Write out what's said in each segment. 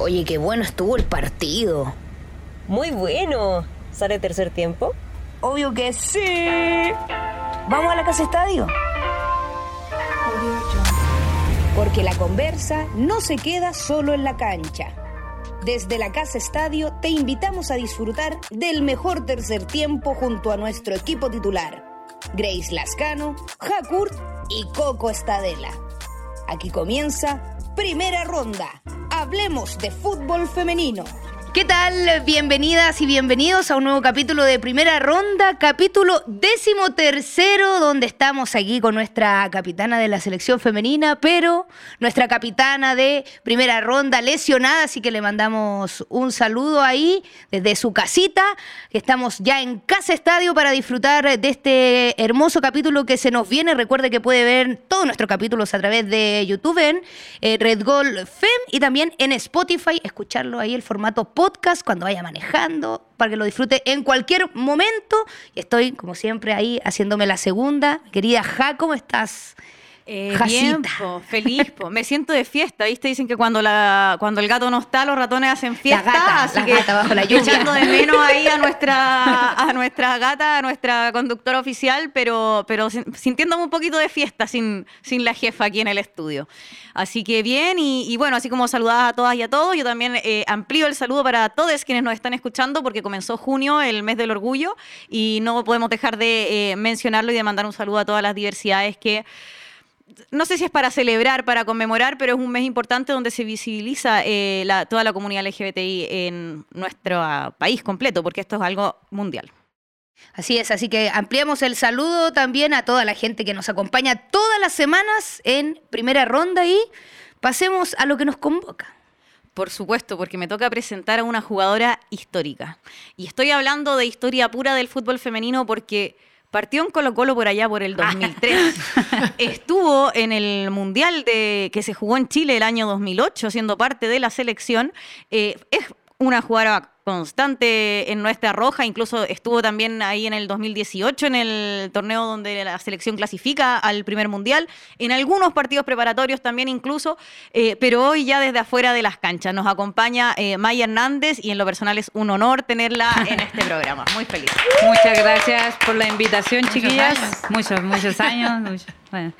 Oye, qué bueno estuvo el partido. Muy bueno. ¿Sale tercer tiempo? Obvio que sí. ¿Vamos a la casa estadio? Porque la conversa no se queda solo en la cancha. Desde la Casa Estadio te invitamos a disfrutar del mejor tercer tiempo junto a nuestro equipo titular, Grace Lascano, Hakurt y Coco Estadela. Aquí comienza Primera Ronda. Hablemos de fútbol femenino. ¿Qué tal? Bienvenidas y bienvenidos a un nuevo capítulo de Primera Ronda, capítulo décimo tercero, donde estamos aquí con nuestra capitana de la selección femenina, pero nuestra capitana de Primera Ronda lesionada, así que le mandamos un saludo ahí desde su casita, estamos ya en Casa Estadio para disfrutar de este hermoso capítulo que se nos viene. Recuerde que puede ver todos nuestros capítulos a través de YouTube en eh, Red Gold Fem y también en Spotify, escucharlo ahí el formato podcast cuando vaya manejando, para que lo disfrute en cualquier momento. Estoy, como siempre, ahí haciéndome la segunda. Querida Ja, ¿cómo estás? Eh, bien, feliz, me siento de fiesta, ¿viste? Dicen que cuando la cuando el gato no está, los ratones hacen fiesta, gata, así la que gata bajo la lluvia. echando de menos ahí a nuestra a nuestra gata, a nuestra conductora oficial, pero pero sin- sintiéndome un poquito de fiesta sin sin la jefa aquí en el estudio. Así que bien y, y bueno, así como saludadas a todas y a todos, yo también eh, amplío el saludo para todos quienes nos están escuchando porque comenzó junio, el mes del orgullo, y no podemos dejar de eh, mencionarlo y de mandar un saludo a todas las diversidades que no sé si es para celebrar, para conmemorar, pero es un mes importante donde se visibiliza eh, la- toda la comunidad LGBTI en nuestro ah, país completo, porque esto es algo mundial. Así es, así que ampliamos el saludo también a toda la gente que nos acompaña todas las semanas en primera ronda y pasemos a lo que nos convoca. Por supuesto, porque me toca presentar a una jugadora histórica. Y estoy hablando de historia pura del fútbol femenino porque partió en Colo Colo por allá por el 2003. Estuvo en el Mundial de, que se jugó en Chile el año 2008, siendo parte de la selección. Eh, es una jugadora constante en nuestra roja, incluso estuvo también ahí en el 2018 en el torneo donde la selección clasifica al primer mundial, en algunos partidos preparatorios también incluso, eh, pero hoy ya desde afuera de las canchas nos acompaña eh, Maya Hernández y en lo personal es un honor tenerla en este programa. Muy feliz. Muchas gracias por la invitación, chiquillas. Muchos, muchos años. muchos- bueno.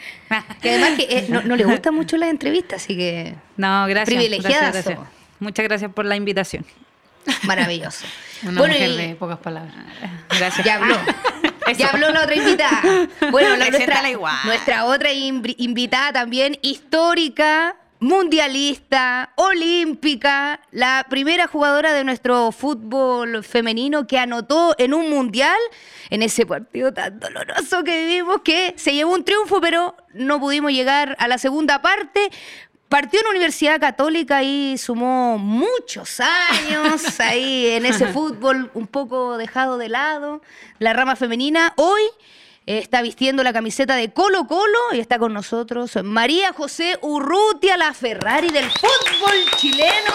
Que además que eh, no, no le gustan mucho las entrevistas, así que No, gracias. Privilegiadas. Muchas gracias por la invitación. Maravilloso. Una Bueno, mujer y- de pocas palabras. Gracias. Ya habló. Ya habló la otra invitada. Bueno, la, nuestra, Preséntala igual. nuestra otra invi- invitada también, histórica, mundialista, olímpica, la primera jugadora de nuestro fútbol femenino que anotó en un mundial, en ese partido tan doloroso que vivimos, que se llevó un triunfo, pero no pudimos llegar a la segunda parte. Partió en la Universidad Católica y sumó muchos años ahí en ese fútbol un poco dejado de lado, la rama femenina. Hoy eh, está vistiendo la camiseta de Colo Colo y está con nosotros María José Urrutia, la Ferrari del fútbol chileno.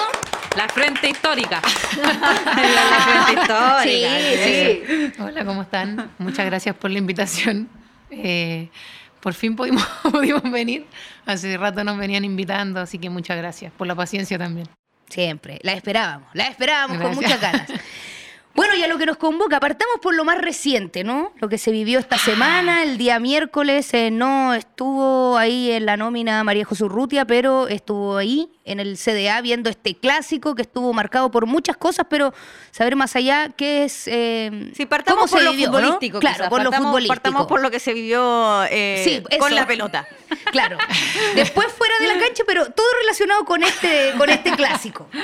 La frente histórica. La frente histórica. Sí, sí. Hola, ¿cómo están? Muchas gracias por la invitación. Eh, por fin pudimos, pudimos venir. Hace rato nos venían invitando, así que muchas gracias por la paciencia también. Siempre, la esperábamos, la esperábamos con muchas ganas. Bueno, y a lo que nos convoca, partamos por lo más reciente, ¿no? Lo que se vivió esta semana, el día miércoles eh, no estuvo ahí en la nómina María José Urrutia, pero estuvo ahí en el CDA viendo este clásico que estuvo marcado por muchas cosas, pero saber más allá qué es... eh, Sí, partamos cómo por se lo vivió, ¿no? futbolístico. Claro, quizás. por lo Partamos- futbolístico. Partamos por lo que se vivió eh, Sí, con la pelota. Claro. Después fuera de la cancha, pero todo relacionado con este, con este clásico.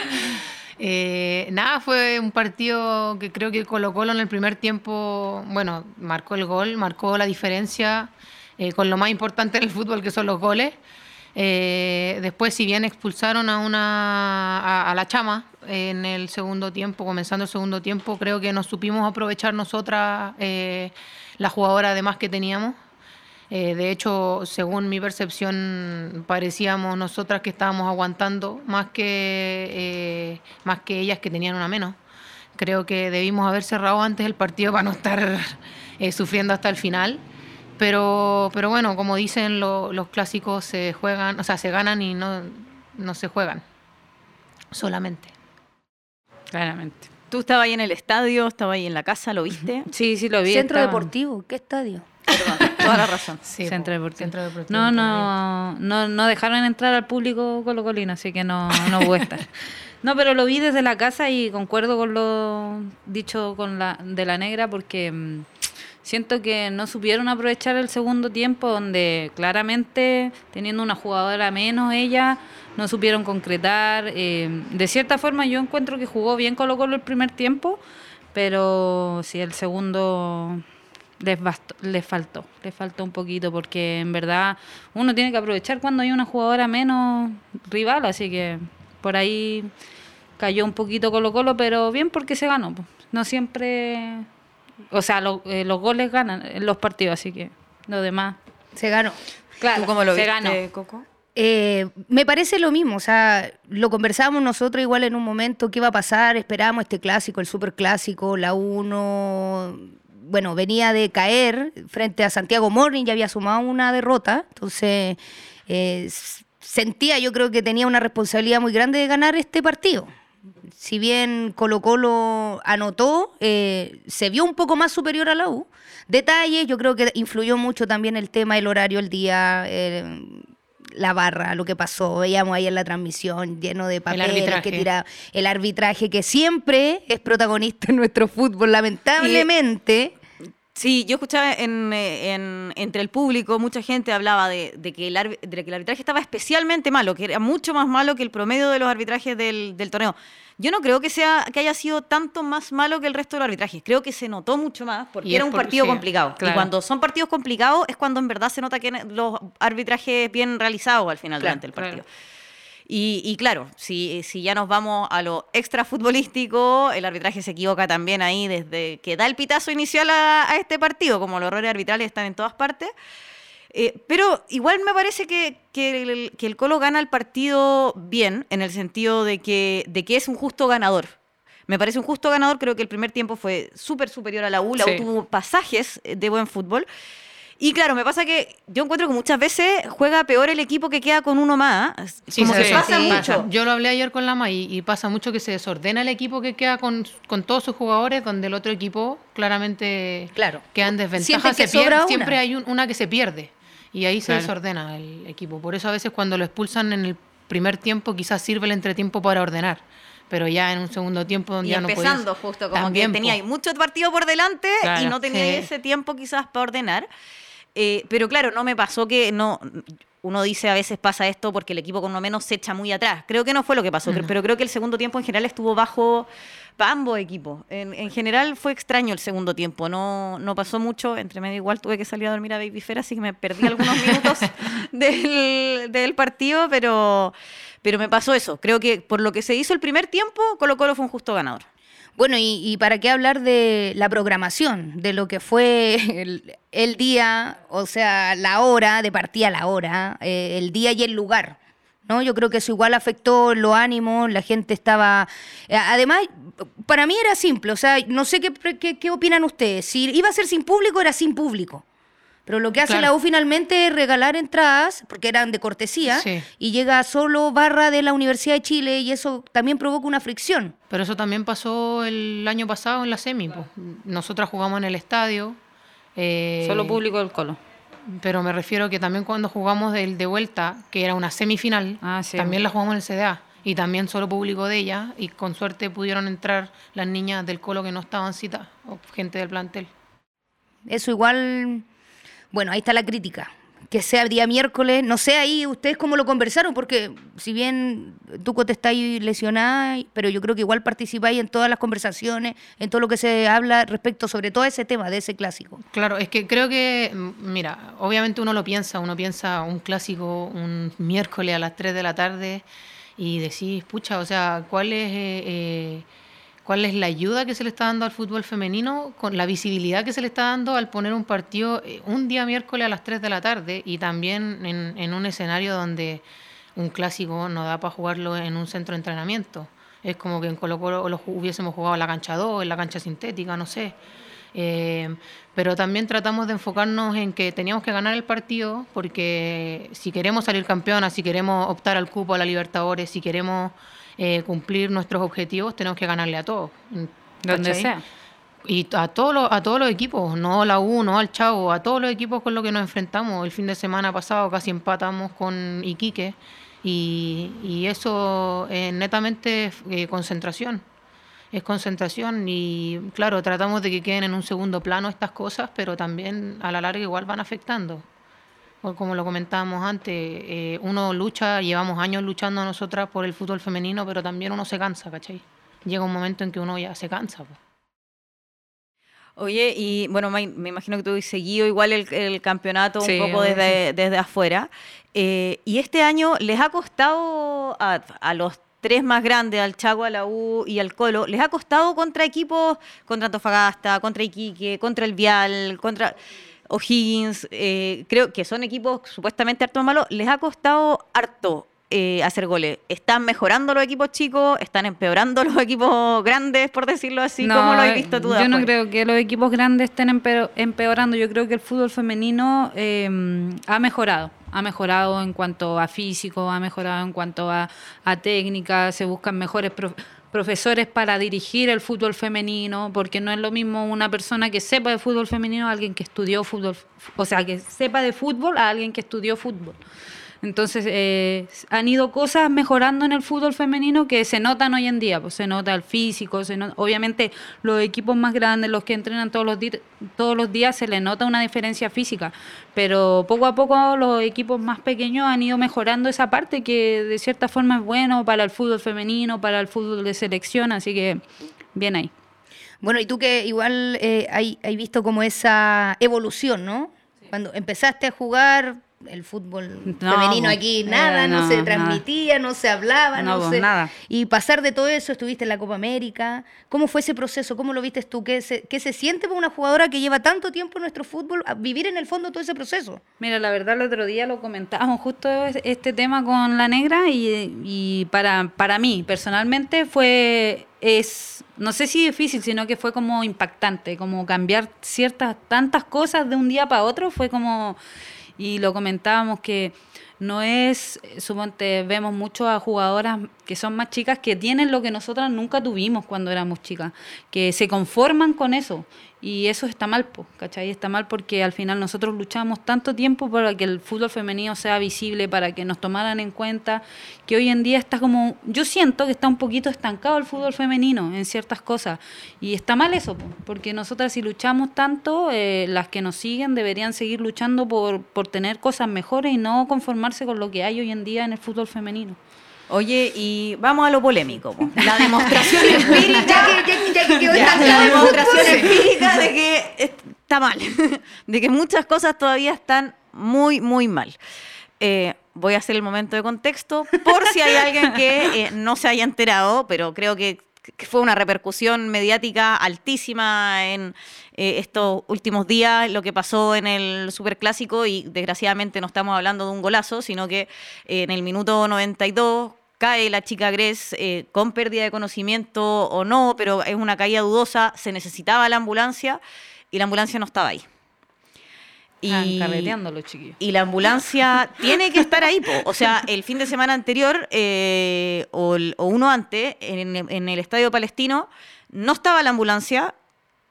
Eh, nada, fue un partido que creo que Colo Colo en el primer tiempo, bueno, marcó el gol, marcó la diferencia eh, con lo más importante en el fútbol que son los goles. Eh, después, si bien expulsaron a una a, a la chama en el segundo tiempo, comenzando el segundo tiempo, creo que nos supimos aprovechar nosotras eh, la jugadora de más que teníamos. Eh, de hecho, según mi percepción, parecíamos nosotras que estábamos aguantando más que, eh, más que ellas que tenían una menos. Creo que debimos haber cerrado antes el partido para no estar eh, sufriendo hasta el final. Pero, pero bueno, como dicen lo- los clásicos, se juegan, o sea, se ganan y no, no se juegan. solamente. Claramente. Tú estabas ahí en el estadio, estabas ahí en la casa, ¿lo viste? Sí, sí lo vi. Centro estaba- Deportivo, ¿qué estadio? Perdón, toda la razón. Sí, Centro po, Deportivo. Centro Deportivo No, no, no, no dejaron entrar al público colocolino, así que no, no voy a estar. No, pero lo vi desde la casa y concuerdo con lo dicho con la, de la negra porque mm, siento que no supieron aprovechar el segundo tiempo donde claramente teniendo una jugadora menos ella no supieron concretar. eh, de cierta forma yo encuentro que jugó bien Colo Colo el primer tiempo, pero sí el segundo les, bastó- les faltó, les faltó un poquito porque en verdad uno tiene que aprovechar cuando hay una jugadora menos rival, así que por ahí cayó un poquito Colo Colo, pero bien porque se ganó. No siempre, o sea, lo- eh, los goles ganan en los partidos, así que lo demás. Se ganó. Claro, ¿Tú cómo lo se viste, ganó. Coco? Eh, me parece lo mismo, o sea, lo conversábamos nosotros igual en un momento, qué va a pasar, esperábamos este clásico, el super clásico, la 1, bueno, venía de caer frente a Santiago Morning, ya había sumado una derrota, entonces eh, sentía, yo creo que tenía una responsabilidad muy grande de ganar este partido. Si bien Colo Colo anotó, eh, se vio un poco más superior a la U. Detalles, yo creo que influyó mucho también el tema, el horario, el día, eh, la barra, lo que pasó. Veíamos ahí en la transmisión lleno de papeles que tira el arbitraje que siempre es protagonista en nuestro fútbol, lamentablemente. Sí, yo escuchaba en, eh, en- entre el público, mucha gente hablaba de, de que el de que el arbitraje estaba especialmente malo, que era mucho más malo que el promedio de los arbitrajes del, del torneo. Yo no creo que sea que haya sido tanto más malo que el resto de los arbitrajes. Creo que se notó mucho más porque Y era un por- partido sí, complicado. Y cuando son partidos complicados es cuando en verdad se nota que los arbitrajes bien realizados al final Claro, durante el claro. Y, y claro, si, si ya nos vamos a lo extra futbolístico, el arbitraje se equivoca también ahí desde que da el pitazo inicial a, a este partido, como los errores arbitrales están en todas partes. Eh, pero igual me parece que, que el, que el Colo gana el partido bien, en el sentido de que, de que es un justo ganador. Me parece un justo ganador, creo que el primer tiempo fue súper superior a la U, la Sí. U tuvo pasajes de buen fútbol. Y claro, me pasa que yo encuentro que muchas veces juega peor el equipo que queda con uno más. Sí, como se que ve, pasa sí, mucho. Yo lo hablé ayer con Lama y, y pasa mucho que se desordena el equipo que queda con, con todos sus jugadores, donde el otro equipo claramente Claro. queda en desventaja. Que se pierde-. Siempre hay un- una que se pierde y ahí se Claro. desordena el equipo. Por eso a veces cuando lo expulsan en el primer tiempo quizás sirve el entretiempo para ordenar, pero ya en un segundo tiempo donde Y ya no empezando podías- justo, como También, que tenía po. ahí mucho partido por delante y Claro, no tenía sí. ese tiempo quizás para ordenar. Eh, pero claro, no me pasó que no. Uno dice a veces pasa esto porque el equipo con lo menos se echa muy atrás. Creo que no fue lo que pasó, pero creo que el segundo tiempo en general estuvo bajo para ambos equipos. En, en general fue extraño el segundo tiempo, no, no pasó mucho. Entre medio igual tuve que salir a dormir a Baby Fair, así que me perdí algunos minutos del, del partido, pero, pero me pasó eso. Creo que por lo que se hizo el primer tiempo, Colo Colo fue un justo ganador. Bueno, y, y para qué hablar de la programación, de lo que fue el, día, o sea, la hora, de partida la hora, eh, el día y el lugar. ¿no? Yo creo que eso igual afectó los ánimos, la gente estaba... eh, Además, para mí era simple, o sea, no sé qué, qué, qué opinan ustedes. Si iba a ser sin público, era sin público. Pero lo que hace Claro. la U finalmente es regalar entradas, porque eran de cortesía, Sí. y llega solo barra de la Universidad de Chile, y eso también provoca una fricción. Pero eso también pasó el año pasado en la semi. Nosotras jugamos en el estadio. eh, Solo público del Colo. Pero me refiero que también cuando jugamos del de vuelta, que era una semifinal, Ah, sí. también la jugamos en el CDA. Y también solo público de ella. Y con suerte pudieron entrar las niñas del colo que no estaban citadas, o gente del plantel. Eso igual, bueno, ahí está la crítica. Que sea día miércoles, no sé ahí ustedes cómo lo conversaron, porque si bien Tuco te está ahí lesionada, pero yo creo que igual participáis en todas las conversaciones, en todo lo que se habla respecto sobre todo ese tema, de ese clásico. Claro, es que creo que, mm, mira, obviamente uno lo piensa, uno piensa un clásico un miércoles a las 3 de la tarde y decís, pucha, o sea, ¿cuál es, eh, eh, ¿cuál es la ayuda que se le está dando al fútbol femenino con la visibilidad que se le está dando al poner un partido eh, un día miércoles a las 3 de la tarde y también en, en un escenario donde un clásico no da para jugarlo en un centro de entrenamiento? Es como que en Colo Colo lo hubiésemos jugado en la cancha 2, en la cancha sintética, no sé. Eh, pero también tratamos de enfocarnos en que teníamos que ganar el partido porque si queremos salir campeonas, si queremos optar al cupo a la Libertadores, si queremos eh, cumplir nuestros objetivos, tenemos que ganarle a todos. Donde sea. Y a todos los, a todos los equipos, no la U, no al Chavo, a todos los equipos con los que nos enfrentamos. El fin de semana pasado casi empatamos con Iquique y, y eso es netamente eh, concentración. Es concentración y claro, tratamos de que queden en un segundo plano estas cosas, pero también a la larga igual van afectando. Como lo comentábamos antes, eh, uno lucha, llevamos años luchando nosotras por el fútbol femenino, pero también uno se cansa, ¿cachai? Llega un momento en que uno ya se cansa. pues. Oye, y bueno, me, imagino que tú has seguido igual el, el campeonato Sí, un poco desde, desde afuera. Eh, y este año les ha costado a, a los tres más grandes, al Chaco, a la U y al Colo, les ha costado contra equipos, contra Antofagasta, contra Iquique, contra el Vial, contra O'Higgins, eh, creo que son equipos supuestamente harto malos, les ha costado harto eh, hacer goles. ¿Están mejorando los equipos chicos? ¿Están empeorando los equipos grandes, por decirlo así? ¿Cómo lo has visto tú? Yo no creo que los equipos grandes estén empeo- empeorando. Yo creo que el fútbol femenino eh, ha mejorado. Ha mejorado en cuanto a físico, ha mejorado en cuanto a, a técnica, se buscan mejores profesores para dirigir el fútbol femenino, porque no es lo mismo una persona que sepa de fútbol femenino a alguien que estudió fútbol, o sea, que sepa de fútbol a alguien que estudió fútbol. Entonces, eh, han ido cosas mejorando en el fútbol femenino que se notan hoy en día. Pues se nota el físico, se nota- obviamente los equipos más grandes, los que entrenan todos los, todos los días, se les nota una diferencia física. Pero poco a poco los equipos más pequeños han ido mejorando esa parte que de cierta forma es bueno para el fútbol femenino, para el fútbol de selección. Así que, bien ahí. Bueno, y tú que igual eh, hay, hay visto como esa evolución, ¿no? Cuando empezaste a jugar el fútbol No, femenino aquí, nada, eh, no, no, se nada. transmitía, no se hablaba, no, No, se... nada. Y pasar de todo eso, estuviste en la Copa América. ¿Cómo fue ese proceso? ¿Cómo lo viste tú? ¿Qué se, qué se siente para una jugadora que lleva tanto tiempo en nuestro fútbol a vivir en el fondo todo ese proceso? Mira, la verdad el otro día lo comentábamos justo es- este tema con la negra y, y para, para mí personalmente fue, es, no sé si difícil, sino que fue como impactante, como cambiar ciertas, tantas cosas de un día para otro, fue como, y lo comentábamos que no es, suponte, vemos mucho a jugadoras que son más chicas que tienen lo que nosotras nunca tuvimos cuando éramos chicas, que se conforman con eso. Y eso está mal, po, ¿cachai? Está mal porque al final nosotros luchamos tanto tiempo para que el fútbol femenino sea visible, para que nos tomaran en cuenta, que hoy en día está como, yo siento que está un poquito estancado el fútbol femenino en ciertas cosas. Y está mal eso, po, porque nosotras si luchamos tanto, eh, las que nos siguen deberían seguir luchando por, por tener cosas mejores y no conformarse con lo que hay hoy en día en el fútbol femenino. Oye, y vamos a lo polémico. po. La demostración empírica. Ya que, ya, ya que Ya, la demostración empírica de que está mal, de que muchas cosas todavía están muy, muy mal. Eh, voy a hacer el momento de contexto por si hay alguien que eh, no se haya enterado, pero creo que, que fue una repercusión mediática altísima en eh, estos últimos días, lo que pasó en el Superclásico y desgraciadamente no estamos hablando de un golazo, sino que eh, en el minuto 92 cae la chica Gres eh, con pérdida de conocimiento o no, pero es una caída dudosa, se necesitaba la ambulancia y la ambulancia no estaba ahí. Están carreteando los chiquillos. y la ambulancia tiene que estar ahí. po. O sea, el fin de semana anterior eh, o, el- o uno antes, en, en el Estadio Palestino, no estaba la ambulancia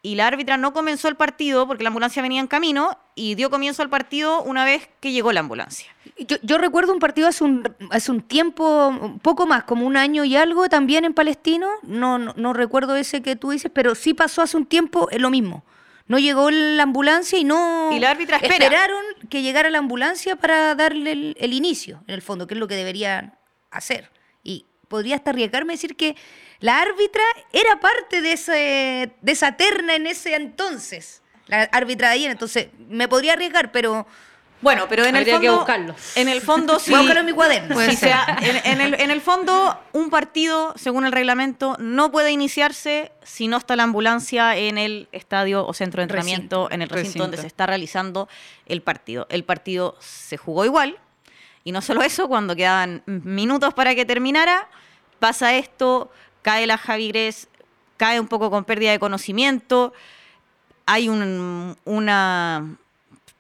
y la árbitra no comenzó el partido porque la ambulancia venía en camino y dio comienzo al partido una vez que llegó la ambulancia. Yo, yo recuerdo un partido hace un, hace un tiempo, un poco más, como un año y algo, también en Palestino. No, no, no recuerdo ese que tú dices, pero sí pasó hace un tiempo eh, lo mismo. No llegó la ambulancia y no... Y la árbitra espera. Esperaron que llegara la ambulancia para darle el, el inicio, en el fondo, que es lo que deberían hacer. Y podría hasta arriesgarme a decir que la árbitra era parte de, ese, de esa terna en ese entonces. La árbitra de ayer, entonces me podría arriesgar, pero... Bueno, pero en Habría el que fondo, buscarlo. en el fondo sí. Voy a buscarlo en mi cuaderno. Sí, sea, en, en el, en el fondo, un partido, según el reglamento, no puede iniciarse si no está la ambulancia en el estadio o centro de entrenamiento, en el recinto, Recinto. donde se está realizando el partido. El partido se jugó igual, y no solo eso, cuando quedaban minutos para que terminara, pasa esto, cae la Javi Gres, cae un poco con pérdida de conocimiento, hay un- una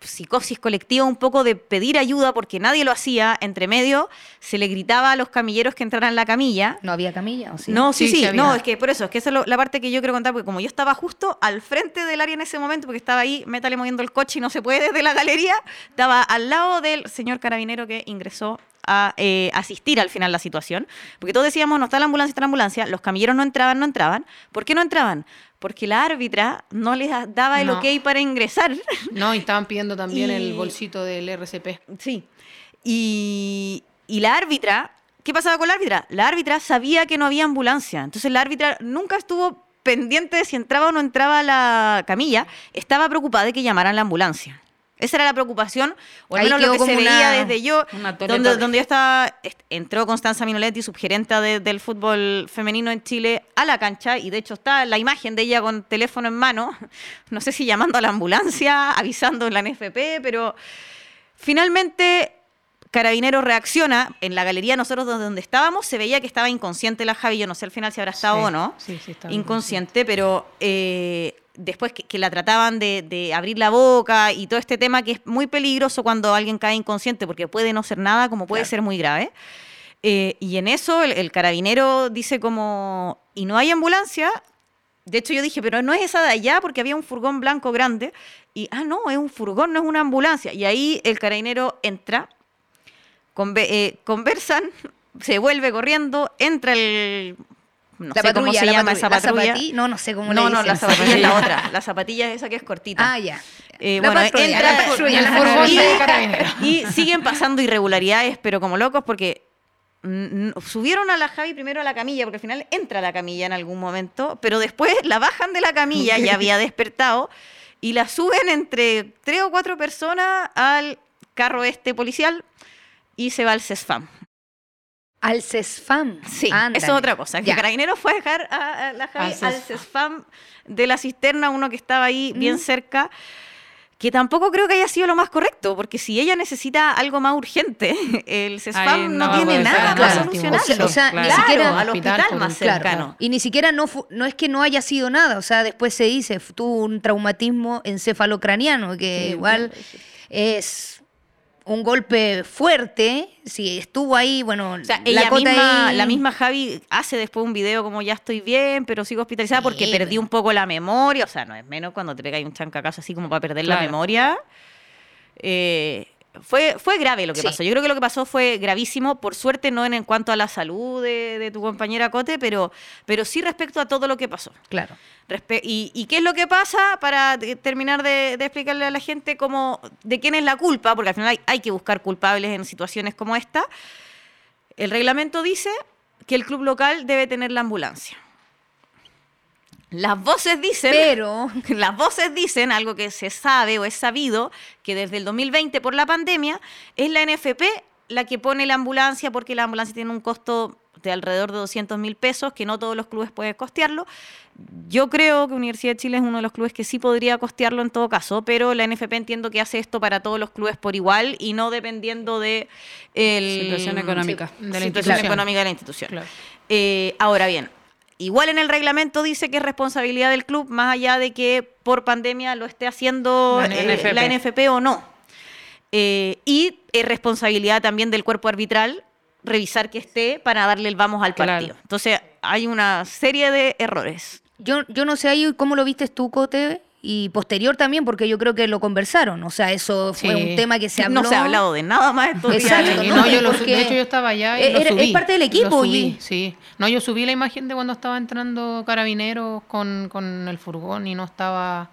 psicosis colectiva un poco de pedir ayuda porque nadie lo hacía. Entre medio se le gritaba a los camilleros que entraran en la camilla. ¿No había camilla? ¿o sí? No, sí, Sí, sí, no, es que por eso, es que esa es lo- la parte que yo quiero contar, porque como yo estaba justo al frente del área en ese momento, porque estaba ahí, métale moviendo el coche y no se puede desde la galería, estaba al lado del señor carabinero que ingresó a eh, asistir al final la situación, porque todos decíamos, no está la ambulancia, está la ambulancia, los camilleros no entraban, no entraban. ¿Por qué no entraban? Porque la árbitra no les daba el No. ok para ingresar. No, y estaban pidiendo también Y- el bolsito del RCP. Sí. Y, y la árbitra, ¿qué pasaba con la árbitra? La árbitra sabía que no había ambulancia. Entonces la árbitra nunca estuvo pendiente de si entraba o no entraba la camilla. Estaba preocupada de que llamaran la ambulancia. Esa era la preocupación, o al Ahí menos lo que se veía una- desde yo, donde, donde yo estaba, est- entró Constanza Minoletti, subgerenta de- del fútbol femenino en Chile, a la cancha, y de hecho está la imagen de ella con teléfono en mano, no sé si llamando a la ambulancia, avisando en la NFP, pero Finalmente, Carabineros reacciona. En la galería nosotros donde donde estábamos se veía que estaba inconsciente la Javi. Yo no sé al final si habrá estado Sí, o no. sí, sí, estaba inconsciente, pero eh, después que, que la trataban de, de abrir la boca y todo este tema que es muy peligroso cuando alguien cae inconsciente porque puede no ser nada como puede ser muy grave. Eh, y en eso el, el carabinero dice como, y no hay ambulancia. De hecho yo dije, pero no es esa de allá porque había un furgón blanco grande. Y, ah, no, es un furgón, no es una ambulancia. Y ahí el carabinero entra, eh, conversan, se vuelve corriendo, entra el... No La sé cómo se la llama patrulla. esa La patrulla. zapatilla, no, no sé cómo le No, no, la zapatilla es la otra. La zapatilla es esa que es cortita. Ah, ya. Eh, La bueno, patrulla, entra la patrulla, la patrulla. y siguen pasando irregularidades, pero como locos, porque subieron a la Javi primero a la camilla, porque al final entra a la camilla en algún momento, pero después la bajan de la camilla, ya había despertado, y la suben entre tres o cuatro personas al carro este policial y se va al CESFAM. Al CESFAM. Sí, Ándale. eso es otra cosa. Que. Carabineros fue a dejar a, a la Javi Al CESFAM. De la cisterna, uno que estaba ahí bien Mm. cerca, que tampoco creo que haya sido lo más correcto, porque si ella necesita algo más urgente, el CESFAM no, tiene nada para Claro. solucionarlo. O sea, o sea, Claro. ni siquiera al Hospital, más cercano. Y ni siquiera no, fu- no es que no haya sido nada, o sea, después se dice, tuvo un traumatismo encefalocraniano, que Sí, igual es un golpe fuerte, si estuvo ahí, bueno, O sea, la ella misma, ahí- la misma Javi hace después un video como ya estoy bien, pero sigo hospitalizada porque perdí un poco la memoria. O sea, no es menos cuando te pegáis un chancacazo así como para perder la memoria. Eh, fue, fue grave lo que Sí. pasó. Yo creo que lo que pasó fue gravísimo. Por suerte, no en, en cuanto a la salud de, de tu compañera Cote, pero, pero sí respecto a todo lo que pasó. Claro. Respe- y, y qué es lo que pasa para de- terminar de, de explicarle a la gente cómo, de quién es la culpa? Porque al final hay, hay que buscar culpables en situaciones como esta. El reglamento dice que el club local debe tener la ambulancia. Las voces dicen, Pero, las voces dicen algo que se sabe o es sabido, que desde el 2020 por la pandemia es la NFP la que pone la ambulancia porque la ambulancia tiene un costo de alrededor de 200 mil pesos, que no todos los clubes pueden costearlo. Yo creo que Universidad de Chile es uno de los clubes que sí podría costearlo en todo caso, pero la NFP entiendo que hace esto para todos los clubes por igual y no dependiendo de el, Situación económica. Sí, De la situación institución. económica de la institución. Claro. Eh, ahora bien, igual en el reglamento dice que es responsabilidad del club, más allá de que por pandemia lo esté haciendo La eh, NFP. la NFP o no. Eh, y es responsabilidad también del cuerpo arbitral revisar que esté para darle el vamos al Claro. partido. Entonces, hay una serie de errores. yo, yo no sé ahí cómo lo viste tú, Cote, y posterior también, porque yo creo que lo conversaron, o sea, eso fue Sí. un tema que se habló. No se ha hablado de nada más estos. Exacto, ¿no? yo lo, de hecho yo estaba allá y lo era- es subí. parte del Lo equipo subí, y- sí. No, yo subí la imagen de cuando estaba entrando carabineros con, con el furgón y no estaba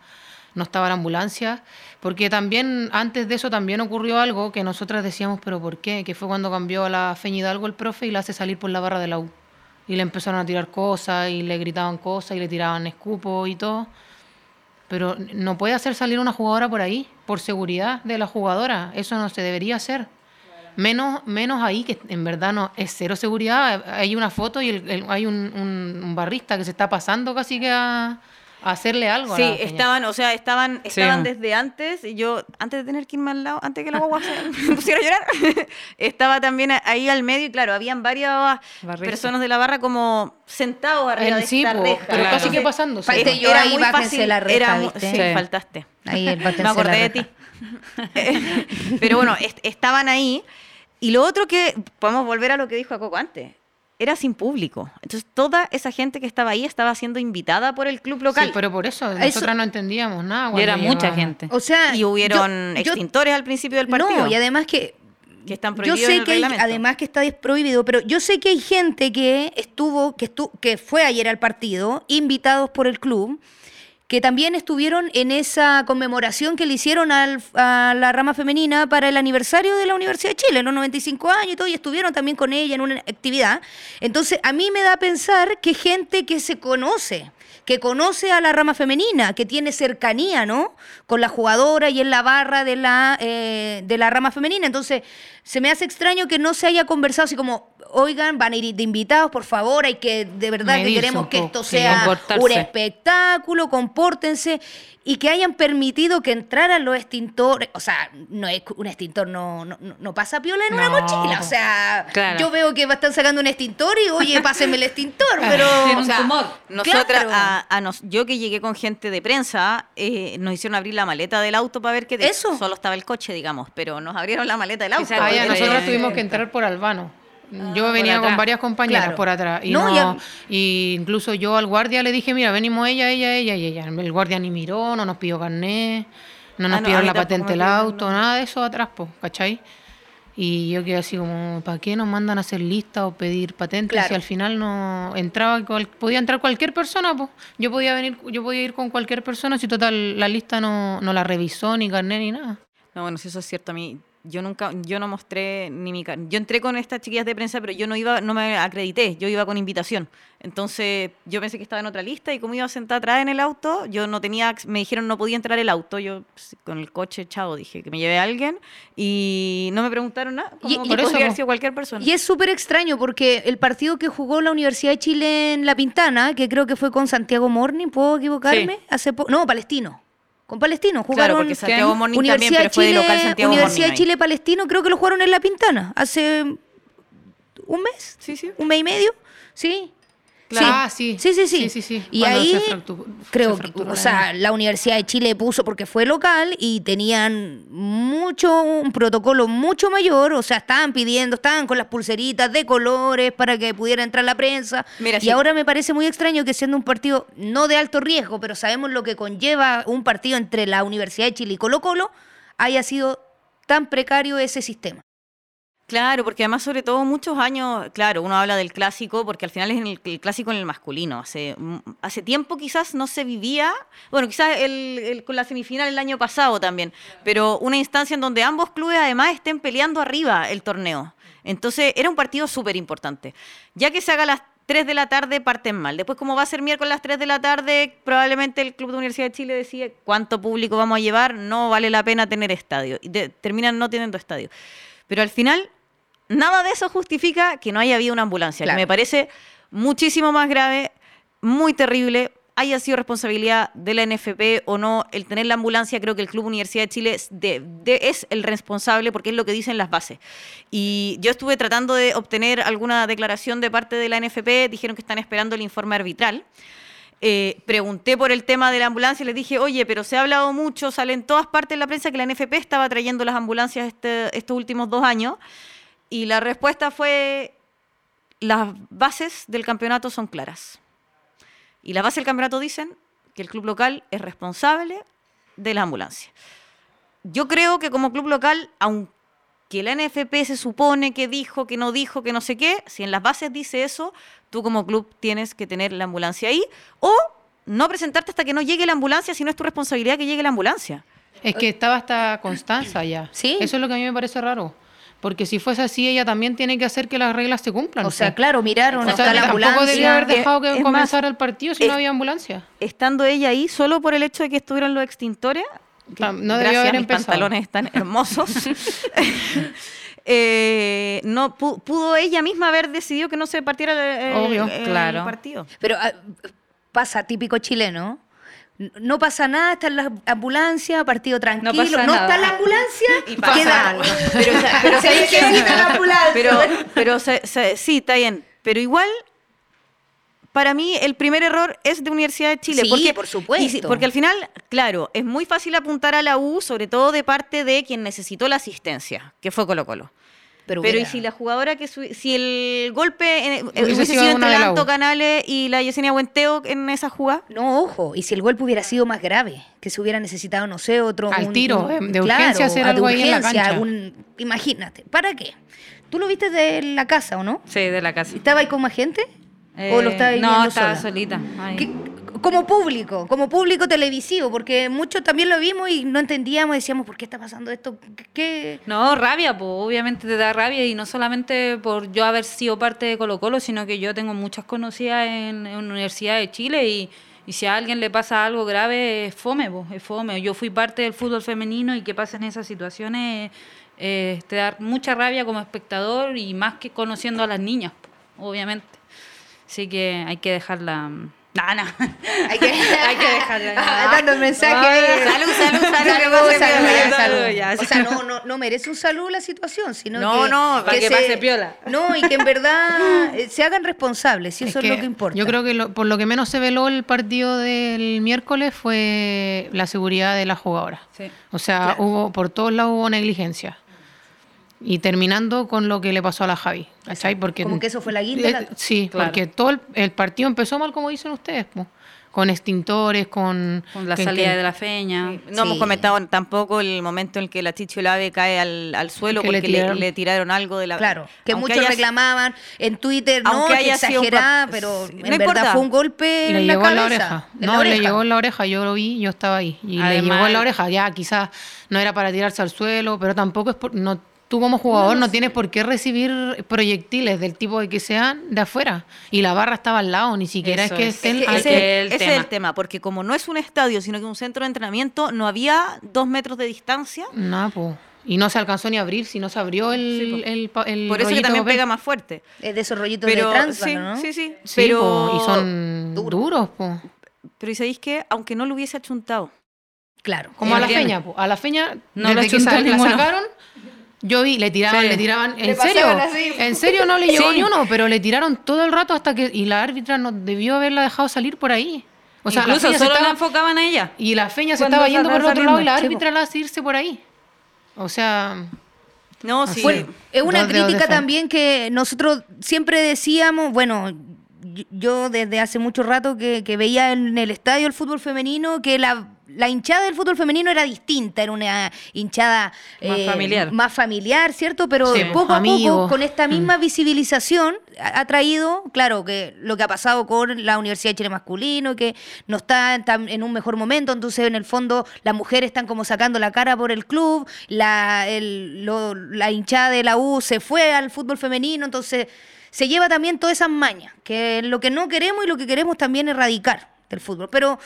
no estaba la ambulancia, porque también antes de eso también ocurrió algo que nosotras decíamos, pero ¿por qué? Que fue cuando cambió a la Feña Hidalgo el profe y la hace salir por la barra de la U. Y le empezaron a tirar cosas y le gritaban cosas y le tiraban escupos y todo. Pero no puede hacer salir una jugadora por ahí, por seguridad de la jugadora. Eso no se debería hacer. Menos, menos ahí, que en verdad no es cero seguridad. Hay una foto y el- hay un, un- un barrista que se está pasando casi que a hacerle algo. a Sí, estaban, o sea, estaban, Sí. estaban desde antes, y yo, antes de tener que irme al lado, antes que la guagua se me pusiera a llorar, estaba también ahí al medio, y claro, habían varias personas de la barra como sentados arriba En de sí, esta po, reja. pero casi que pasándose. Falté Era yo ahí, fácil, la reja, era. Sí, Sí. faltaste. Ahí el Me acordé de ti. Pero bueno, est- estaban ahí. Y lo otro que, podemos volver a lo que dijo Coco antes, era sin público. Entonces toda esa gente que estaba ahí estaba siendo invitada por el club local. Sí, pero por eso Eso- nosotras no entendíamos nada. Y era mucha gente. O sea, y hubieron yo- yo- extintores al principio del partido. No, y además que que están yo prohibidos sé en el que hay- además que está prohibido, pero yo sé que hay gente que estuvo, que estu que fue ayer al partido, invitados por el club, que también estuvieron en esa conmemoración que le hicieron al- a la rama femenina para el aniversario de la Universidad de Chile, los 95 años y todo, y estuvieron también con ella en una actividad. Entonces, a mí me da a pensar que gente que se conoce, que conoce a la rama femenina, que tiene cercanía, ¿no? Con la jugadora y en la barra de la, eh, de la rama femenina. Entonces, se me hace extraño que no se haya conversado así como, oigan, van a ir de invitados, por favor, hay que, de verdad, que queremos que esto sí. sea un espectáculo, compórtense y que hayan permitido que entraran los extintores. O sea, no es un extintor, no, no, no- pasa piola en una mochila. O sea, Claro. yo veo que están sacando un extintor y, oye, pásenme el extintor, pero. O un sea, tumor. Nosotras, Claro. a, a nos- yo que llegué con gente de prensa, eh, nos hicieron abrir la maleta del auto para ver que de- Eso. solo estaba el coche, digamos, pero nos abrieron la maleta del auto. Ah, nosotros tuvimos que entrar por Albano. Yo por venía con varias compañeras Claro. por atrás. Y, No, no, ya- y incluso yo al guardia le dije, mira, venimos ella, ella, ella y ella. El guardia ni miró, no nos pidió carnet, no nos Ah, no, pidieron la patente del auto, nada de eso atrás, pues, ¿cachai? Y yo quedé así como, ¿para qué nos mandan a hacer lista o pedir patentes Claro. si al final no entraba, cual- podía entrar cualquier persona, pues? Yo podía venir, yo podía ir con cualquier persona si total la lista no, no la revisó, ni carnet, ni nada. No, bueno, si eso es cierto, a mí yo nunca, yo no mostré ni mi car- Yo entré con estas chiquillas de prensa, pero yo no iba, no me acredité, yo iba con invitación. Entonces, yo pensé que estaba en otra lista y como iba sentada atrás en el auto, yo no tenía, me dijeron no podía entrar el auto, yo pues, con el coche chao dije que me llevé a alguien y no me preguntaron nada, como Y- Por eso, haber sido cualquier persona. Y es súper extraño porque el partido que jugó la Universidad de Chile en La Pintana, que creo que fue con Santiago Morning, ¿puedo equivocarme? Sí. Hace po- no, Palestino. Con Palestino Claro, jugaron porque Santiago Morning también, Universidad pero fue de Chile, local Santiago Universidad Morning de ahí. Chile Palestino, creo que lo jugaron en La Pintana hace un mes, Sí, sí. un mes y medio, sí. Claro. Ah, sí. Sí, sí, sí. Sí, sí, sí. Y Cuando ahí se fractu- creo se o la sea, la Universidad de Chile puso porque fue local y tenían mucho, un protocolo mucho mayor, o sea, estaban pidiendo, estaban con las pulseritas de colores para que pudiera entrar la prensa. Mira, y sí. ahora me parece muy extraño que siendo un partido no de alto riesgo, pero sabemos lo que conlleva un partido entre la Universidad de Chile y Colo Colo, haya sido tan precario ese sistema. Claro, porque además sobre todo muchos años, claro, uno habla del clásico porque al final es en el, el clásico en el masculino. Hace, mm, hace tiempo quizás no se vivía, bueno, quizás el, con la semifinal el año pasado también, pero una instancia en donde ambos clubes además estén peleando arriba el torneo. Entonces era un partido súper importante. Ya que se haga las 3 de la tarde parten mal. Después como va a ser miércoles a las 3 de la tarde, probablemente el Club de Universidad de Chile decide cuánto público vamos a llevar, no vale la pena tener estadio. Y de- terminan no teniendo estadio. Pero al final nada de eso justifica que no haya habido una ambulancia, Claro. que me parece muchísimo más grave, muy terrible. Haya sido responsabilidad de la NFP o no, el tener la ambulancia, creo que el Club Universidad de Chile es, de- de- es el responsable porque es lo que dicen las bases. Y yo estuve tratando de obtener alguna declaración de parte de la NFP, dijeron que están esperando el informe arbitral. Eh, pregunté por el tema de la ambulancia y les dije, oye, pero se ha hablado mucho, sale en todas partes de la prensa que la NFP estaba trayendo las ambulancias este- estos últimos dos años. Y la respuesta fue, las bases del campeonato son claras. Y las bases del campeonato dicen que el club local es responsable de la ambulancia. Yo creo que como club local, aunque la NFP se supone que dijo, que no dijo, que no sé qué, si en las bases dice eso, tú como club tienes que tener la ambulancia ahí o no presentarte hasta que no llegue la ambulancia si no es tu responsabilidad que llegue la ambulancia. Es que estaba hasta Constanza ya. Sí. Eso es lo que a mí me parece raro. Porque si fuese así, ella también tiene que hacer que las reglas se cumplan. O sea, claro, miraron, O sea, la tampoco ambulancia. debería haber Eh, dejado que es más, comenzara el partido si es- no había ambulancia. Estando ella ahí, solo por el hecho de que estuvieran los extintores, no debió gracias, haber mis empezado. pantalones están hermosos, eh, no pu- pudo ella misma haber decidido que no se partiera el, Obvio, el claro. partido. Pero ah, pasa, típico chileno. No pasa nada, está en la ambulancia, partido tranquilo. No, pasa nada. está la ambulancia, Y pasa queda algo. Pero, pero Se necesita la ambulancia. Pero, pero se- se- sí, está bien. Pero igual para mí el primer error es de Universidad de Chile. Sí, porque, por supuesto. y porque al final, claro, es muy fácil apuntar a la U, sobre todo de parte de quien necesitó la asistencia, que fue Colo Colo. Pero, Pero, ¿y si la jugadora que su- si el golpe eh, Hubiese hubiese sido entre de la Anto U. Canales y la Yesenia Buenteo en esa jugada? No, ojo, y si el golpe hubiera sido más grave, que se hubiera necesitado, no sé, otro... Al tiro, eh, de urgencia claro, hacer a de algo ahí en la urgencia, cancha. un- imagínate, ¿para qué? ¿Tú lo viste de la casa o no? Sí, de la casa. ¿Estaba ahí con más gente? ¿O lo Eh, estaba No, viendo estaba sola? solita. Ay. ¿Qué- como público, como público televisivo, porque muchos también lo vimos y no entendíamos, decíamos, ¿por qué está pasando esto? ¿Qué-. No, rabia, pues obviamente te da rabia y no solamente por yo haber sido parte de Colo Colo, sino que yo tengo muchas conocidas en, en Universidad de Chile y, si a alguien le pasa algo grave es fome, pues, es fome. Yo fui parte del fútbol femenino y que pasen esas situaciones eh, te da mucha rabia como espectador y más que conociendo a las niñas, po, obviamente. Así que hay que dejarla... No, no. Hay que, Hay que dejarla. Dando el mensaje. Ah, salud, salud, salud, que Salud, pase salud, salud, salud. ya. O sea, no, no, no merece un saludo la situación, sino No, que, no, para que pase piola. No, y que en verdad eh, se hagan responsables, y eso es, lo que importa. Yo creo que lo- por lo que menos se veló el partido del miércoles fue la seguridad de las jugadoras. Sí. O sea, hubo por todos lados hubo negligencia. Y terminando con lo que le pasó a la Javi, ¿cachai? Porque, Como que eso fue la guinda, Eh, la- sí, Claro. porque todo el, el partido empezó mal, como dicen ustedes, po, con extintores, con... Con la que- salida que- de la feña. No hemos Sí. comentado tampoco el momento en el que la Chicho Lave cae al, al suelo Que porque le tiraron- le tiraron algo de la. Claro, que aunque muchos haya- reclamaban en Twitter, no, que un exagerada, pero Sí, en no verdad importa. fue un golpe Le en la llegó cabeza. en la oreja. en no, la le llegó en la oreja. Yo lo vi, yo estaba ahí. Y le llegó en la oreja. Ya, quizás no era para tirarse al suelo, pero tampoco es por, no, tú como jugador no, tienes por qué recibir proyectiles del tipo de que sean de afuera. Y la barra estaba al lado, ni siquiera Eso es que es. estén Es al- ese, el ese tema. es el tema, porque como no es un estadio, sino que un centro de entrenamiento, no había dos metros de distancia. No, po. Y no se alcanzó ni a abrir, si no se abrió el, Sí, po. el, Por eso que también pega más fuerte. Es de esos rollitos Pero de transvano, sí, ¿no? sí, sí, Sí, pero po, y son Duro. duros, po. Pero ¿y sabéis que aunque no lo hubiese achuntado, Claro. Como a la feña, po. A la feña, No lo desde que la sacaron, yo vi, le tiraban, Sí. le tiraban. Le ¿En serio? así. ¿En serio no le llegó Sí. ni uno? Pero le tiraron todo el rato hasta que. Y la árbitra no debió haberla dejado salir por ahí. O sea, la Incluso se solo la enfocaban a ella. Y la feña se estaba yendo por el otro lado y la árbitra la hace irse por ahí. O sea, no, sí. Bueno, es una Dos crítica también que nosotros siempre decíamos, bueno, yo desde hace mucho rato que, que veía en el estadio el fútbol femenino que la, la hinchada del fútbol femenino era distinta, era una hinchada eh, Más familiar. más familiar, ¿cierto? Pero Sí, poco a poco, con esta misma Mm. visibilización, ha, ha traído, claro, que lo que ha pasado con la Universidad de Chile masculino, que no está en, tan- en un mejor momento, entonces en el fondo las mujeres están como sacando la cara por el club, la, el- lo- la hinchada de la U se fue al fútbol femenino, entonces se lleva también todas esas mañas, que es lo que no queremos y lo que queremos también erradicar del fútbol. Pero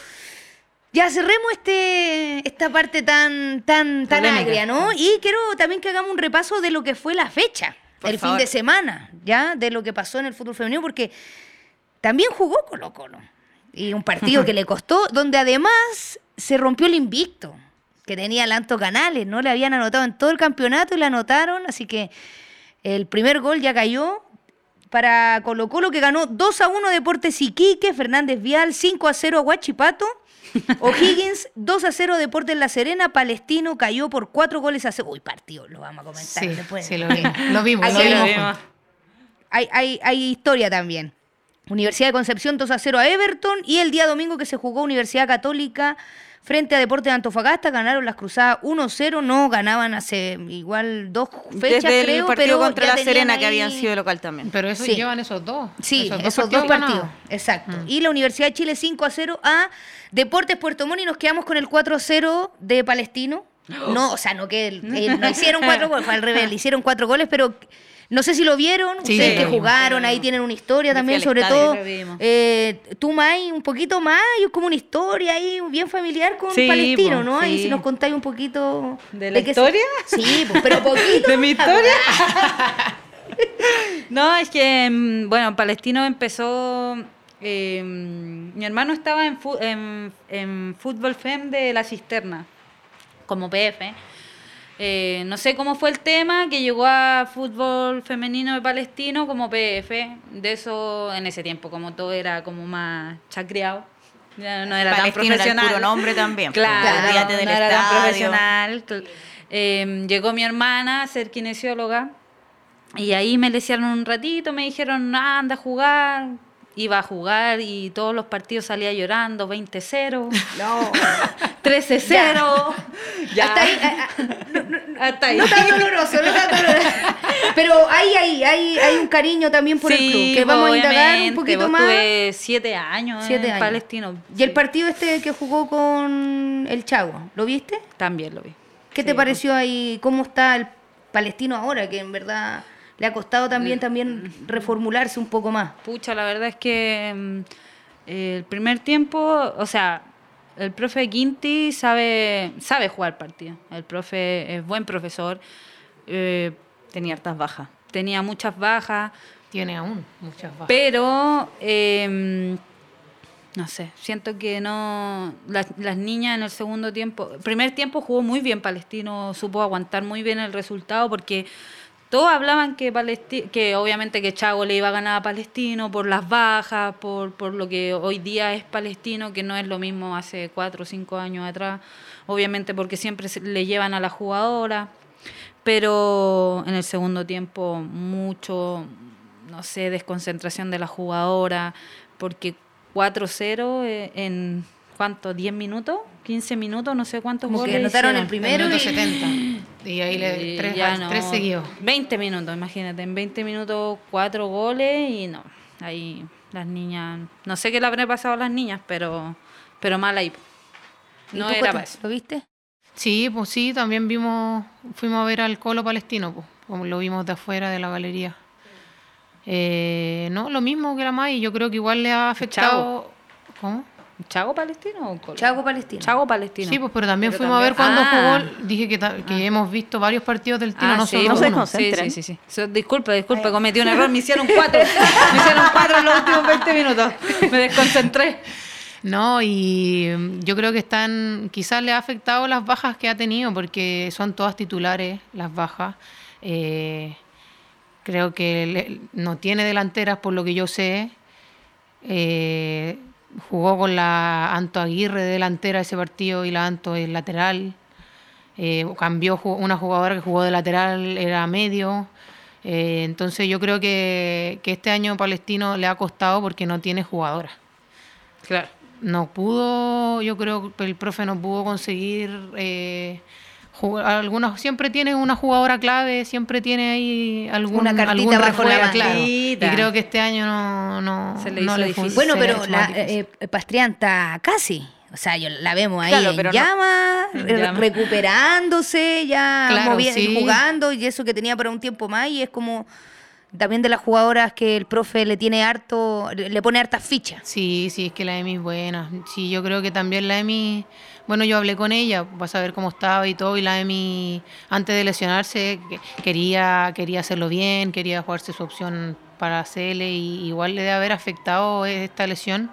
ya cerremos este, esta parte tan, tan, tan Polémica. agria, ¿no? Y quiero también que hagamos un repaso de lo que fue la fecha, Por el favor. fin de semana, ¿ya? De lo que pasó en el fútbol femenino, porque también jugó Colo Colo. Y un partido que le costó, donde además se rompió el invicto que tenía Lanto Canales, ¿no? Le habían anotado en todo el campeonato y le anotaron, así que el primer gol ya cayó para Colo Colo que ganó 2 a 1 Deportes Iquique, Fernández Vial 5 a 0 a Huachipato, O'Higgins 2 a 0 Deportes La Serena, Palestino cayó por 4 goles a 0. Uy, partido, lo vamos a comentar sí, después. sí, lo vimos. Lo vimos, Aquí lo hay- vimos. hay, hay, hay historia también. Universidad de Concepción 2 a 0 a Everton y el día domingo que se jugó Universidad Católica frente a Deportes de Antofagasta ganaron las Cruzadas 1-0, no ganaban hace igual dos fechas Desde el creo, partido pero contra la Serena, ahí- que habían sido local también. Pero eso Sí. llevan esos dos. Sí, esos, dos, partidos. Exacto. Y la Universidad de Chile 5 a 0 a Deportes Puerto Montt y nos quedamos con el 4 a 0 de Palestino. No, o sea, no que el- eh, no hicieron cuatro goles, fue al revés, le hicieron cuatro goles, pero no sé si lo vieron, Sí, ustedes sí, que jugaron, ahí tienen una historia también, sobre todo. eh, tú, May, un poquito más, y es como una historia ahí bien familiar con Sí, Palestino, po, ¿no? Ahí sí. si nos contáis un poquito... ¿De la se- historia? Sí, pero poquito. ¿De mi historia? No, es que, mm, bueno, Palestino empezó. eh, mi hermano estaba en, fu- en, en Fútbol FEM de la Cisterna, como PF. Eh, no sé cómo fue el tema que llegó a fútbol femenino de palestino como PF. De eso en ese tiempo, como todo era como más chacreado. Ya no era tan Palestino era el profesional. puro nombre también, Claro, olvídate no del era tan estadio. profesional. Cl- Eh, llegó mi hermana a ser kinesióloga y ahí me lesionaron un ratito, me dijeron, "Ah, anda a jugar. Iba a jugar y todos los partidos salía llorando, 20-0, No. 13-0. Ya. Hasta ahí. ah, ah, Hasta ahí. No tan doloroso, no tan doloroso. Pero hay, hay, hay, hay un cariño también por el club. Que vamos a indagar un poquito más. Tuve siete años Siete en años. Palestino. Y el partido este que jugó con el Chago, ¿lo viste? También lo vi. ¿Qué Sí, te pareció ahí? ¿Cómo está el palestino ahora? Que en verdad le ha costado también, también reformularse un poco más. Pucha, la verdad es que mm, el primer tiempo, o sea, el profe Quinti sabe, sabe jugar partido. El profe es buen profesor. eh, Tenía hartas bajas. tenía muchas bajas, Tiene aún muchas bajas. pero eh, no sé, siento que no. Las, las niñas en el segundo tiempo. Primer tiempo jugó muy bien Palestino, supo aguantar muy bien el resultado porque. Todos hablaban que Palesti- que obviamente que Chago le iba a ganar a Palestino por las bajas, por, por lo que hoy día es Palestino, que no es lo mismo hace cuatro o cinco años atrás, obviamente porque siempre le llevan a la jugadora, pero en el segundo tiempo mucho, no sé, desconcentración de la jugadora, porque 4-0 eh, en ¿cuánto? ¿10 minutos? ¿15 minutos? No sé cuántos Como que goles anotaron hicieron. el primero y- 70. Y ahí le Y tres, ya al- no. tres seguidos. 20 minutos, imagínate, en 20 minutos cuatro goles y no, ahí las niñas, no sé qué le habrá pasado a las niñas, pero, pero mal ahí. ¿Y No tú, era Cote, para eso. ¿Lo viste? Sí, pues sí, también vimos, fuimos a ver al Colo Palestino, pues, como lo vimos de afuera de la galería. Eh, no, lo mismo que la May, yo creo que igual le ha afectado. ¿Cómo? ¿Chago palestino o Colo? Chago Palestino. Chago palestino. Sí, pues pero también Pero fuimos a ver cuando Ah. jugó. Dije que, ta- que hemos visto varios partidos del Tino, Ah, no sí, solo no se uno. desconcentren. Sí, sí, sí. sí. So- Disculpe, disculpe, cometí un error. Me hicieron cuatro. Me hicieron cuatro en los últimos 20 minutos. Me desconcentré. No, y yo creo que están, quizás le ha afectado las bajas que ha tenido, porque son todas titulares las bajas. Eh, creo que le- no tiene delanteras, por lo que yo sé. Eh, jugó con la Anto Aguirre de delantera ese partido y la Anto es lateral. Eh, cambió una jugadora que jugó de lateral, era medio. Eh, entonces yo creo que, que este año Palestino le ha costado porque no tiene jugadoras Claro. no pudo, yo creo que el profe no pudo conseguir eh, jugar, algunas siempre tiene una jugadora clave, siempre tiene ahí algún, Una cartita algún bajo la claro. Y creo que este año no, no, Se le no hizo difícil. Bueno, pero la, eh, Pastrián está casi. O sea, yo la vemos ahí Claro, en no- llama, En llama. recuperándose, ya Claro, sí. jugando y eso que tenía para un tiempo más y es como también de las jugadoras que el profe le tiene harto, le le pone hartas fichas. Sí, sí, es que la Emi es buena. Sí, yo creo que también la Emi, bueno, yo hablé con ella para saber cómo estaba y todo, y la Emi, antes de lesionarse, que- quería, quería hacerlo bien, quería jugarse su opción para hacerle, y igual le debe haber afectado esta lesión.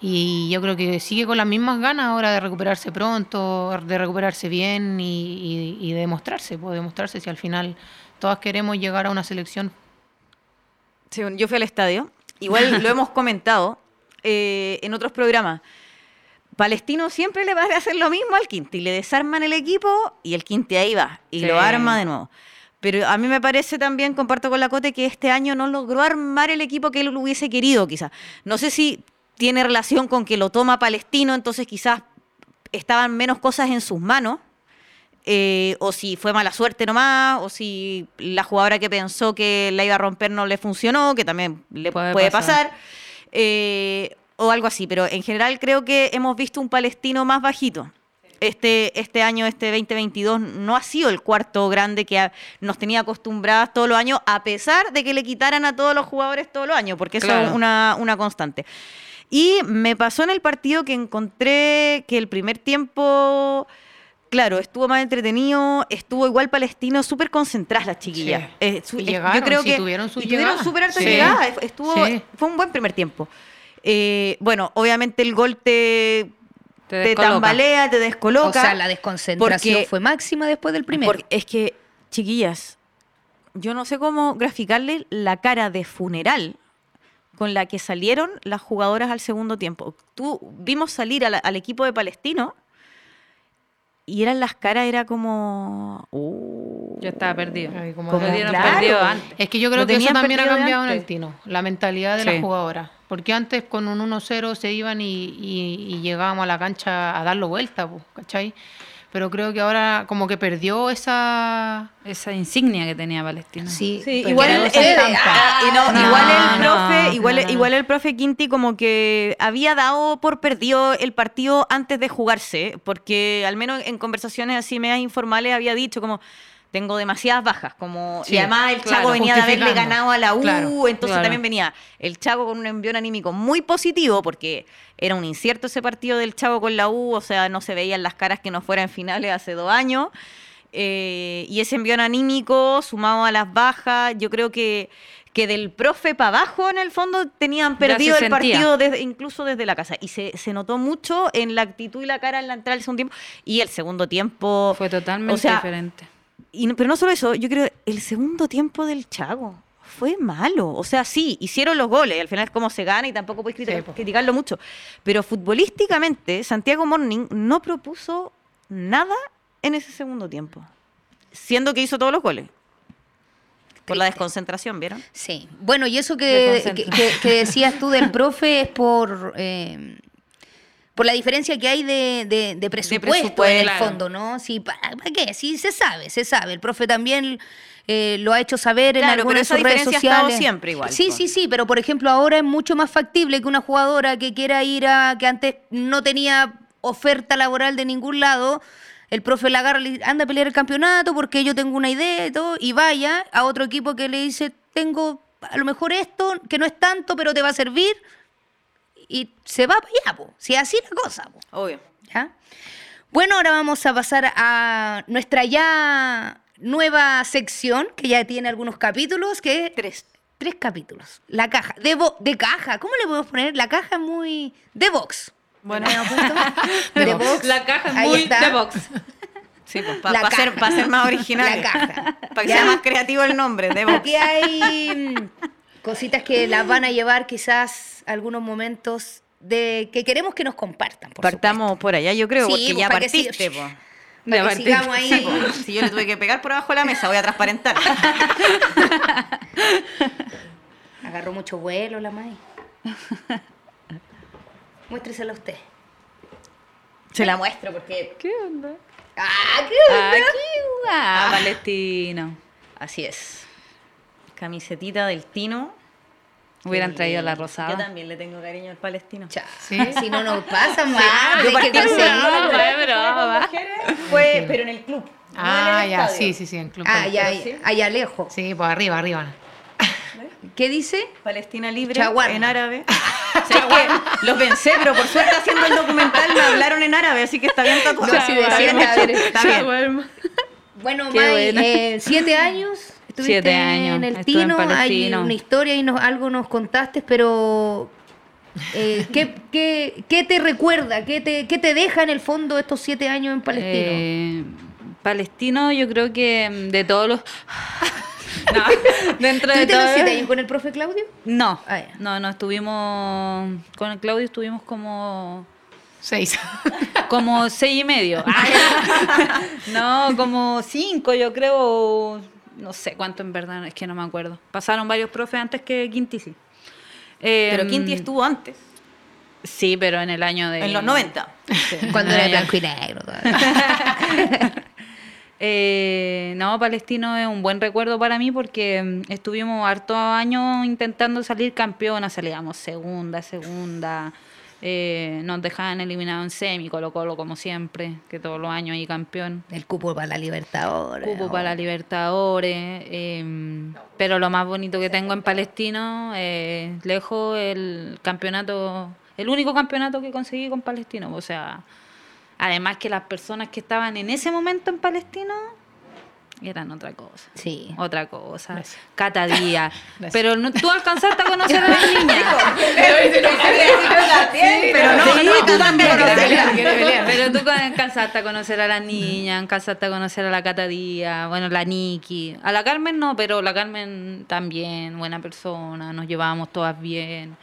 Y yo creo que sigue con las mismas ganas ahora de recuperarse pronto, de recuperarse bien y, y, y de demostrarse, pues demostrarse si al final todas queremos llegar a una selección. Sí, yo fui al estadio. Igual lo hemos comentado eh, en otros programas. Palestino siempre le va a hacer lo mismo al Quinti. Le desarman el equipo y el Quinti ahí va y Sí. lo arma de nuevo. Pero a mí me parece también, comparto con la Cote, que este año no logró armar el equipo que él hubiese querido, quizás. No sé si tiene relación con que lo toma Palestino, entonces quizás estaban menos cosas en sus manos. eh, o si fue mala suerte nomás, o si la jugadora que pensó que la iba a romper no le funcionó, que también le Puede puede, pasar. pasar, eh, o algo así. Pero en general creo que hemos visto un palestino más bajito. Este, este año, este 2022, no ha sido el cuarto grande que ha- nos tenía acostumbradas todos los años, a pesar de que le quitaran a todos los jugadores todos los años, porque eso Claro. es una, una constante. Y me pasó en el partido que encontré que el primer tiempo, claro, estuvo más entretenido, estuvo igual palestino, súper concentradas las chiquillas. Sí. Eh, su- Y eh, llegaron, yo creo sí, que tuvieron sus y tuvieron llegadas. súper hartas Sí. llegadas. Estuvo, Sí. Fue un buen primer tiempo. Eh, bueno, obviamente el gol te, Te tambalea, te descoloca. O sea, la desconcentración porque- fue máxima después del primero. Porque es que, chiquillas, yo no sé cómo graficarle la cara de funeral con la que salieron las jugadoras al segundo tiempo. Tú vimos salir la- al equipo de Palestino y eran las caras, era como. uh, Yo estaba perdido. Ay, como dieron claro. perdido antes. Es que yo creo Lo que eso también ha cambiado en el. Tino, la mentalidad de Sí. las jugadoras. Porque antes con un 1-0 se iban y, y- y llegábamos a la cancha a darlo vuelta, pues, ¿cachai? Pero creo que ahora como que perdió esa... Esa insignia que tenía Palestina. Sí, Sí, igual el, se ah, No, igual el profe, igual, igual el profe Quinti como que había dado por perdido el partido antes de jugarse, porque al menos en conversaciones así medias informales había dicho como tengo demasiadas bajas, como Sí, y además el claro, Chaco venía de haberle ganado a la U, Claro, entonces claro. también venía el Chaco con un envión anímico muy positivo porque era un incierto ese partido del Chaco con la U, o sea, no se veían las caras que no fueran finales hace dos años. Eh, y ese envión anímico sumado a las bajas, yo creo que, que del profe para abajo en el fondo tenían perdido el partido desde- incluso desde la casa. Y se, se notó mucho en la actitud y la cara en la entrada del segundo tiempo. Y el segundo tiempo... Fue totalmente o sea, diferente. Y no- pero no solo eso, yo creo el segundo tiempo del Chago fue malo. O sea, sí, hicieron los goles, al final es como se gana y tampoco puedes criticar- Sí, po. criticarlo mucho. Pero futbolísticamente, Santiago Morning no propuso nada en ese segundo tiempo. Siendo que hizo todos los goles. Por la desconcentración, ¿vieron? Sí. Bueno, y eso que, Desconcentra. que, que- que decías tú del profe es por, eh, por la diferencia que hay de, de- de presupuesto, presupuesto, en el claro. fondo, ¿no? Sí, ¿para, qué? Sí, se sabe, se sabe. El profe también eh, lo ha hecho saber en algunas pero de esa sus redes diferencia ha estado sociales. siempre igual, Sí, pues. sí, sí, pero por ejemplo ahora es mucho más factible que una jugadora que quiera ir a, que antes no tenía oferta laboral de ningún lado, el profe la agarra y anda a pelear el campeonato porque yo tengo una idea y todo, y vaya a otro equipo que le dice, tengo a lo mejor esto, que no es tanto, pero te va a servir, y se va para allá, po. si es así la cosa. po. Obvio. ¿ya? Bueno, ahora vamos a pasar a nuestra ya nueva sección, que ya tiene algunos capítulos, que es Tres. tres capítulos. La caja, de, bo- de caja, ¿cómo le podemos poner? La caja es muy... de box. Bueno, De box. La caja es muy de box. sí, pues, para ser, caja. pa ser más original. La caja. Para que Ya. sea más creativo el nombre, de Vox. Aquí hay mm, cositas que las van a llevar quizás algunos momentos de que queremos que nos compartan. Por Partamos por allá, yo creo, Sí, porque pues, ya para que partiste, po. Para que partí. sigamos ahí. Sí, po. Si yo le tuve que pegar por abajo de la mesa, voy a transparentar. Agarró mucho vuelo la May. Muéstresela a usted. Se la muestro porque ¿Qué onda? ¡Ah, qué Aquí, ah, Palestino. así es. Camisetita del Tino. Hubieran traído la rosada. Yo también le tengo cariño al palestino. ¿Sí? Si no nos pasa más, Yo hay que partí broma. Fue, pero en el club. Ah, el ya, estadio. sí, sí, sí, en Club Ah, ya, sí. allá lejos. Sí, pues arriba, arriba. ¿Qué dice? Palestina libre Chaguarma. en árabe. O sea, que los vencé, pero por suerte haciendo el documental me hablaron en árabe, así que está bien tatuado. No, sí, está, bien está. Bueno, Qué May, eh, siete años. Estuviste Siete años, en el estuve en Tino, hay una historia y nos, algo nos contaste, pero eh, ¿qué, qué, qué te recuerda? ¿Qué te, ¿Qué te deja en el fondo estos siete años en Palestino? Eh, Palestino, yo creo que mm, de todos los. no, dentro de ¿Tuviste los siete años con el profe Claudio? No, Ah, no, no, estuvimos. Con el Claudio estuvimos como. Seis. Como seis y medio. no, como cinco, yo creo. No sé cuánto en verdad, es que no me acuerdo. Pasaron varios profes antes que Quinti, sí. Pero Em, Quinti estuvo antes, Sí, pero en el año de. en los 90. Cuando era blanco y negro. Eh, no, Palestino es un buen recuerdo para mí porque mm, estuvimos hartos años intentando salir campeonas, salíamos segunda, segunda, eh, nos dejaban eliminados en semi, Colo Colo como siempre, que todos los años hay campeón. el cupo para la Libertadores. Cupo para la Libertadores, eh, pero lo más bonito que tengo en Palestino, eh, lejos el campeonato, el único campeonato que conseguí con Palestino, o sea, además que las personas que estaban en ese momento en Palestino eran otra cosa. Sí. Otra cosa, Gracias. Cata Díaz. Gracias. Pero no, tú alcanzaste a conocer a la niña. también, pero no, Sí, no, tú también. Pero tú alcanzaste a conocer a la niña, alcanzaste a conocer a la Cata Díaz, bueno, la Nikki. A la Carmen no, pero la Carmen también, buena persona, nos llevábamos todas bien.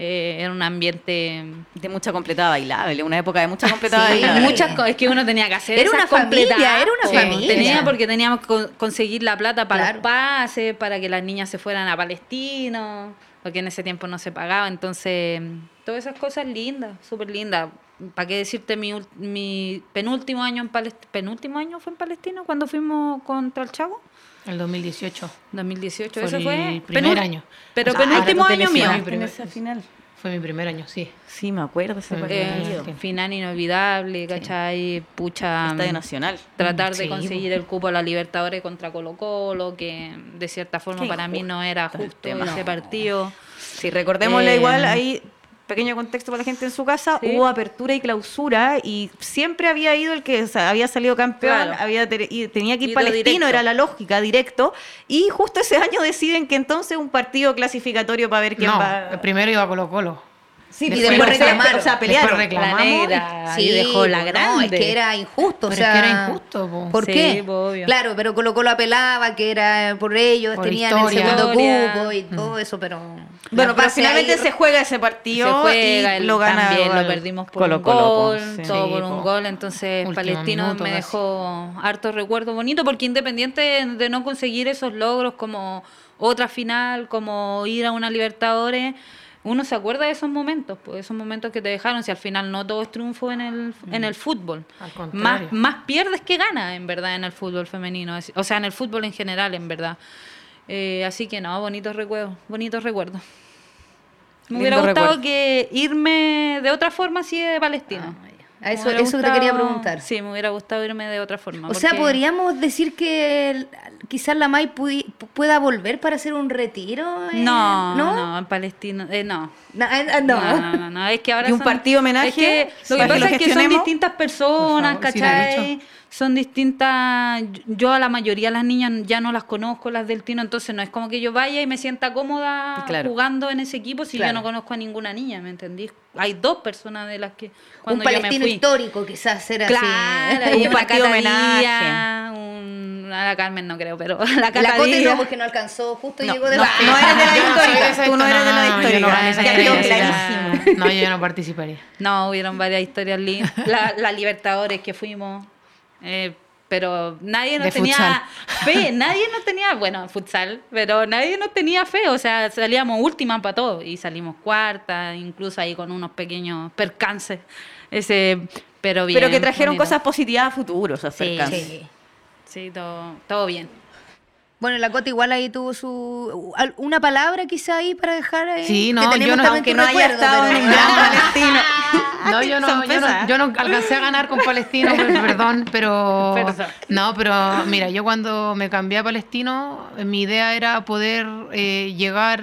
Eh, era un ambiente De mucha completada bailable, una época de mucha completada Sí, bailable. muchas es que uno tenía que hacer Era esas una familia, era una familia. Tenía porque teníamos que con- conseguir la plata para Claro. los pases, para que las niñas se fueran a Palestino, porque en ese tiempo no se pagaba, entonces todas esas cosas lindas, súper lindas. ¿Para qué decirte mi, ul- mi penúltimo año en Palestina? ¿Penúltimo año fue en Palestina cuando fuimos contra el Chago? El 2018. 2018, Fue ese el fue primer penú- año. Pero O sea, penúltimo año mío. en esa final. Fue mi primer año, sí. Sí, me acuerdo ese Eh, partido. Eh, final inolvidable, ¿cachai? Pucha. Estadio Nacional. tratar de Sí, conseguir el cupo a la Libertadores contra Colo Colo, que de cierta forma para mí no era el justo ese partido. Sí, recordémosle Eh, igual ahí, pequeño contexto para la gente en su casa, Sí. hubo apertura y clausura y siempre había ido el que o sea, había salido campeón, Claro. había te- y tenía que ir Ido palestino, directo. era la lógica, directo, y justo ese año deciden que entonces un partido clasificatorio para ver quién No, va. primero iba Colo Colo. Sí, y después, después o sea, reclamaron. O sea, pelearon. Después reclamamos. La negra y dejó la grande. No, es que era injusto. o Pero es sea, que era injusto, po. ¿Por Sí, qué? po, obvio. Claro, pero Colo Colo apelaba que era por ellos, Por tenían historia. el segundo Historia. cupo y todo eso, pero... Bueno, pero finalmente ahí- se juega ese partido se juega, y el- lo gana también lo perdimos por Colo un Colo, po, gol, sí. todo Sí, por un po. gol, entonces Último Palestino minuto me dejó harto recuerdo bonito porque independiente de no conseguir esos logros como otra final, como ir a una Libertadores, uno se acuerda de esos momentos, pues esos momentos que te dejaron, si al final no todo es triunfo en el, en el fútbol. Al Más, contrario. más pierdes que ganas, en verdad, en el fútbol femenino, o sea, en el fútbol en general, en verdad. Eh, así que no, bonitos recuerdos, bonitos recuerdos. Me hubiera gustado recuerdo. que irme de otra forma así de Palestina. Ah. A Me eso, hubiera eso te quería gustado- preguntar. Sí, me hubiera gustado irme de otra forma. O sea, podríamos decir que quizás la May pudi- pueda volver para hacer un retiro. eh? No, ¿No? no, en Palestina, eh, no. Na- ah, no. No, no, no, no, es que ahora ¿Y un son- partido homenaje? Es que lo que ¿Para que pasa lo es que son distintas personas, favor, sí, ¿cachai? dicho. Son distintas. Yo a la mayoría de las niñas ya no las conozco, las del Tino, entonces no es como que yo vaya y me sienta cómoda Claro. jugando en ese equipo si Claro. yo no conozco a ninguna niña, ¿me entendí? Hay dos personas de las que Un cuando yo me palestino fui. histórico, quizás era Claro, así. Un partido catadilla, homenaje. un- a la Carmen no creo, pero a la La Cote catadilla. no, porque no alcanzó, justo No, llegó de no, baja. no eres de la Yo histórica. esa Tú no eres de la yo histórica. No, yo no participaría. No, hubieron varias historias lindas. La, la Libertadores que fuimos. Eh, pero nadie nos De tenía futsal. fe, nadie nos tenía, bueno, futsal, pero nadie nos tenía fe, o sea, salíamos última para todo y salimos cuarta, incluso ahí con unos pequeños percances. Ese, pero bien. Pero que trajeron bonito. cosas positivas a futuro, esos Sí, percances. Sí. Sí, todo, todo bien. Bueno, la Cote igual ahí tuvo su... Una palabra quizá ahí para dejar ahí. Sí, no, yo no- Aunque no haya estado pero- en un gran palestino. No, yo no, yo no, pesadas. yo no alcancé a ganar con Palestino, perdón, pero no, pero mira, yo cuando me cambié a Palestino, eh, mi idea era poder eh, llegar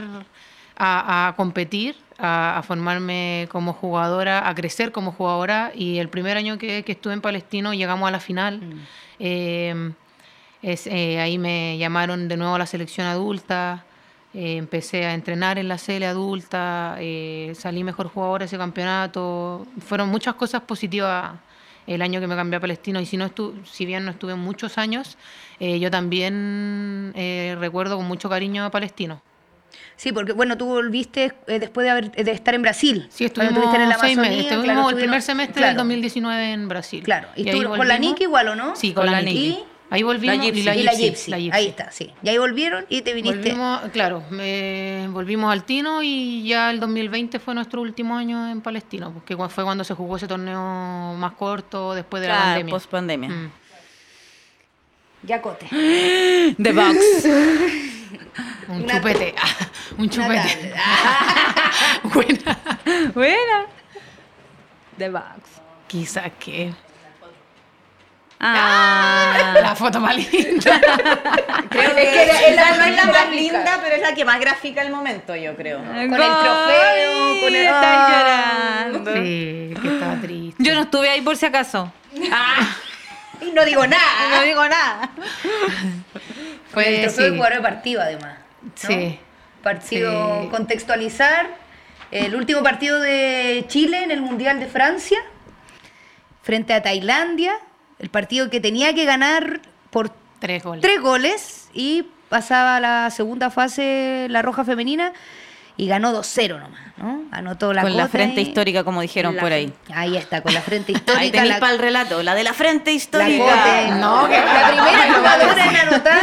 a, a competir, a, a formarme como jugadora, a crecer como jugadora y el primer año que, que estuve en Palestino llegamos a la final. Eh, es, eh, ahí me llamaron de nuevo a la selección adulta. eh, empecé a entrenar en la CL adulta, eh, salí mejor jugadora de ese campeonato. Fueron muchas cosas positivas el año que me cambié a Palestino. Y si, no estu si bien no estuve muchos años, eh, yo también eh, recuerdo con mucho cariño a Palestino. Sí, porque bueno, tú volviste eh, después de, haber, de estar en Brasil. Sí, estuvimos en la seis meses. Amazonía, Estuvimos claro, el primer semestre claro, del 2019 en Brasil. Claro, y, tú con la. Niki igual, ¿o no? Sí, con, Con la la. Ahí volvimos. Gypsy. y la y la Gypsy, Gypsy. la Gypsy. Ahí está, sí. Y ahí volvieron y te viniste. Volvimos, claro, me- volvimos al Tino y ya el 2020 fue nuestro último año en Palestino, porque fue cuando se jugó ese torneo más corto después de la Claro, pandemia. post pandemia. Mm. Ya Cote. The Box. Un Una- chupete, un chupete. Natal. Buena. Buena. The Box. Quizás que Ah. la foto más linda. Creo que, que es la esa no es la más linda, pero es la que más gráfica el momento, yo creo. Con el trofeo, con el- Está Ah. llorando. Sí, que estaba triste. Yo no estuve ahí por si acaso. Y no digo nada. No digo nada. Con el Fue, trofeo de sí. jugador de partido, además. ¿no? Sí. Partido Sí. contextualizar. El último partido de Chile en el Mundial de Francia, frente a Tailandia, el partido que tenía que ganar por Tres goles. tres goles y pasaba a la segunda fase la roja femenina y ganó 2-0 nomás, ¿no? Anotó la Con la frente y- histórica, como dijeron la- por ahí. Ahí está, con la frente Ahí histórica. tenéis la- para el relato, la de la frente la histórica. Cote, No, que- la primera jugadora en anotar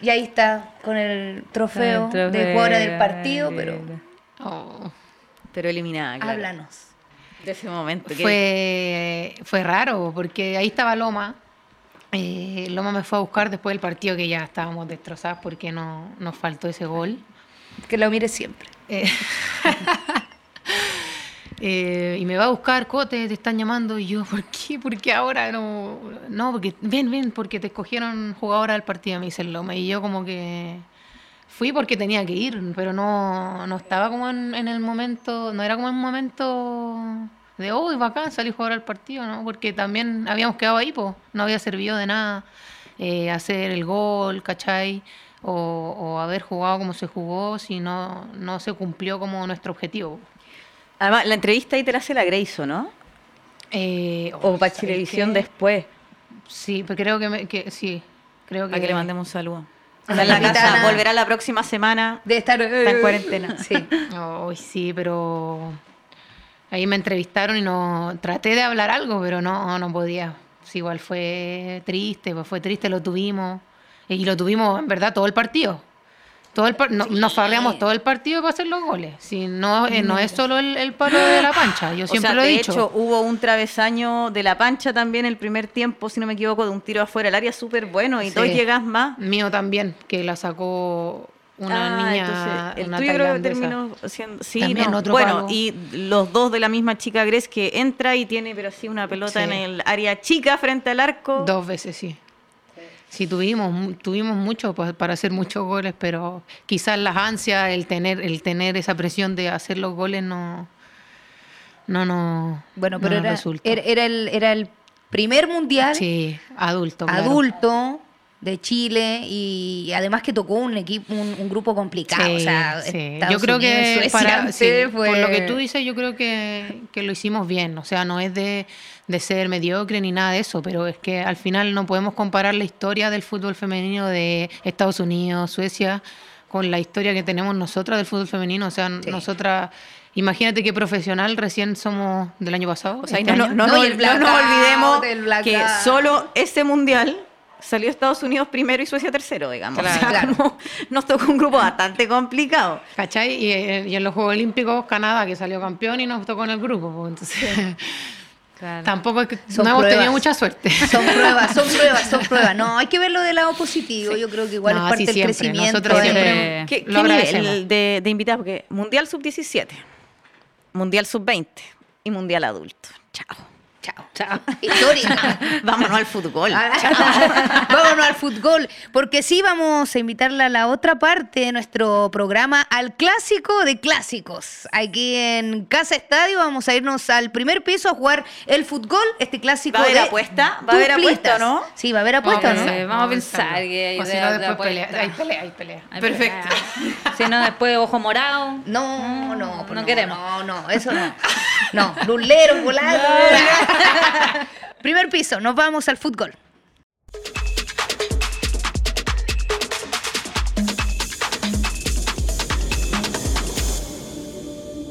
y ahí está con el trofeo, de jugadora del partido, pero. Oh. Pero eliminada, claro. háblanos. De ese momento. Fue, fue raro, porque ahí estaba Loma. Eh, Loma me fue a buscar después del partido que ya estábamos destrozadas porque no, nos faltó ese gol. Que lo mire siempre. Eh, eh, y me va a buscar, Cote, te están llamando. Y yo, ¿por qué? ¿Por qué ahora no? No, porque ven, ven, porque te escogieron jugadora del partido, me dice el Loma. Y yo como que fui porque tenía que ir, pero no, no estaba como en, en el momento, no era como en un momento de, uy, bacán, salí jugadora del partido, ¿no? Porque también habíamos quedado ahí, pues, no había servido de nada eh, hacer el gol, ¿cachai? O, o haber jugado como se jugó si no, no se cumplió como nuestro objetivo. Además, la entrevista ahí te la hace la Grayson, ¿no? Eh, O para ¿sabes Chilevisión después. Sí, pero creo que, me- que sí. Creo que, Para que le mandemos un saludo. A Está en la casa, volverá la próxima semana. De estar Está en cuarentena. Sí. Sí, pero ahí me entrevistaron y no traté de hablar algo, pero no, no podía. Sí, igual fue triste, pues fue triste, lo tuvimos. Y lo tuvimos, en verdad, todo el partido. Todo el par- no- Nos farreamos todo el partido para hacer los goles. Si no, eh, no es solo el, el palo de la pancha, yo O siempre sea, lo he de dicho. hecho, hubo un travesaño de la pancha también el primer tiempo, si no me equivoco, de un tiro afuera del área súper bueno y Sí. dos llegas más. Mío también, que la sacó una Ah, niña. entonces, el una tuyo creo que terminó siendo. Sí, También no, otro bueno, palo. y los dos de la misma chica Gres que entra y tiene, pero sí, una pelota Sí. en el área chica frente al arco. Dos veces, sí. Sí, tuvimos, tuvimos mucho pa- para hacer muchos goles, pero quizás las ansias, el tener, el tener esa presión de hacer los goles no, no, no, Bueno, no pero nos era, resultó. era, era el, era el primer mundial Sí, adulto. claro. De Chile y además que tocó un equipo, un, un grupo complicado. Sí, o sea, sí. Yo creo Unidos, que Suecia para, antes sí, fue- por lo que tú dices, yo creo que, que lo hicimos bien. O sea, no es de, de ser mediocre ni nada de eso, pero es que al final no podemos comparar la historia del fútbol femenino de Estados Unidos, Suecia, con la historia que tenemos nosotras del fútbol femenino. O sea, Sí. nosotras, imagínate qué profesional recién somos del año pasado. O sea, y este no, no, año. no, No, no- el no blackout, nos olvidemos que solo ese mundial salió Estados Unidos primero y Suecia tercero, digamos. Claro. O sea, Claro. como nos tocó un grupo bastante complicado. ¿Cachai? Y, eh, y en los Juegos Olímpicos, Canadá, que salió campeón y nos tocó en el grupo. pues, Entonces, Claro. tampoco es que Son no hemos pruebas. tenido mucha suerte. Son pruebas, son pruebas, son pruebas. No, hay que verlo del lado positivo. Yo creo que igual No, es parte del siempre. crecimiento. Nosotros de- siempre- ¿Qué, Lo qué agradecemos. nivel de, de invitados? Porque Mundial Sub-17, Mundial Sub-20 y Mundial Adulto. Chao. Chao, chao. Histórica. Vámonos al fútbol. Ah, Vámonos al fútbol, porque sí vamos a invitarla a la otra parte de nuestro programa, al clásico de clásicos. Aquí en Casa Estadio vamos a irnos al primer piso a jugar el fútbol, este clásico ¿Va a haber de apuesta? ¿Va a haber apuesta, no? Sí, va a haber apuesta, Vamos a ¿no? pensar, Vamos a pensar que hay O si no, después pelea. Hay pelea, hay pelea. Perfecto. Si no, después ojo morado. No, no, pues no queremos. No, no, eso no. No, luleros, volados. Primer piso, nos vamos al fútbol.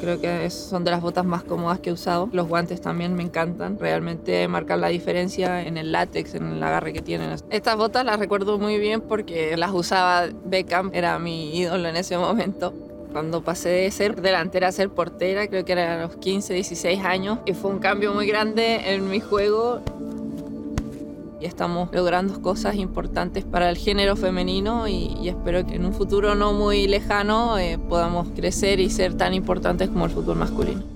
Creo que son de las botas más cómodas que he usado. Los guantes también me encantan. Realmente marcan la diferencia en el látex, en el agarre que tienen. Estas botas las recuerdo muy bien porque las usaba Beckham, era mi ídolo en ese momento. Cuando pasé de ser delantera a ser portera, creo que era a los 15, 16 años, y fue un cambio muy grande en mi juego. Y estamos logrando cosas importantes para el género femenino y, y espero que en un futuro no muy lejano eh, podamos crecer y ser tan importantes como el fútbol masculino.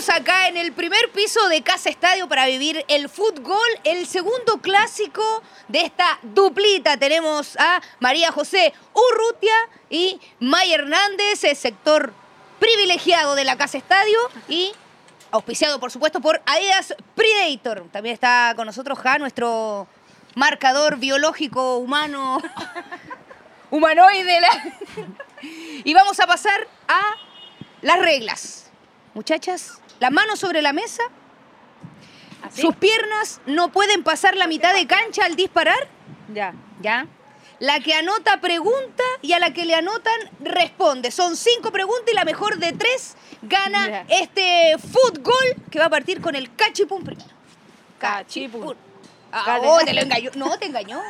Estamos acá en el primer piso de Casa Estadio para vivir el fútbol, el segundo clásico de esta duplita. Tenemos a María José Urrutia y Maya Hernández, el sector privilegiado de la Casa Estadio y auspiciado, por supuesto, por Adidas Predator. También está con nosotros Ja, nuestro marcador biológico humano humanoide. Y vamos a pasar a las reglas. Muchachas, las manos sobre la mesa. Sus piernas no pueden pasar la mitad de cancha al disparar. Ya. ¿Ya? La que anota pregunta y a la que le anotan responde. Son cinco preguntas y la mejor de tres gana Ya. este fútbol que va a partir con el cachipún primero. Cachipún. Ah, oh, te lo engañó. No, te engañó.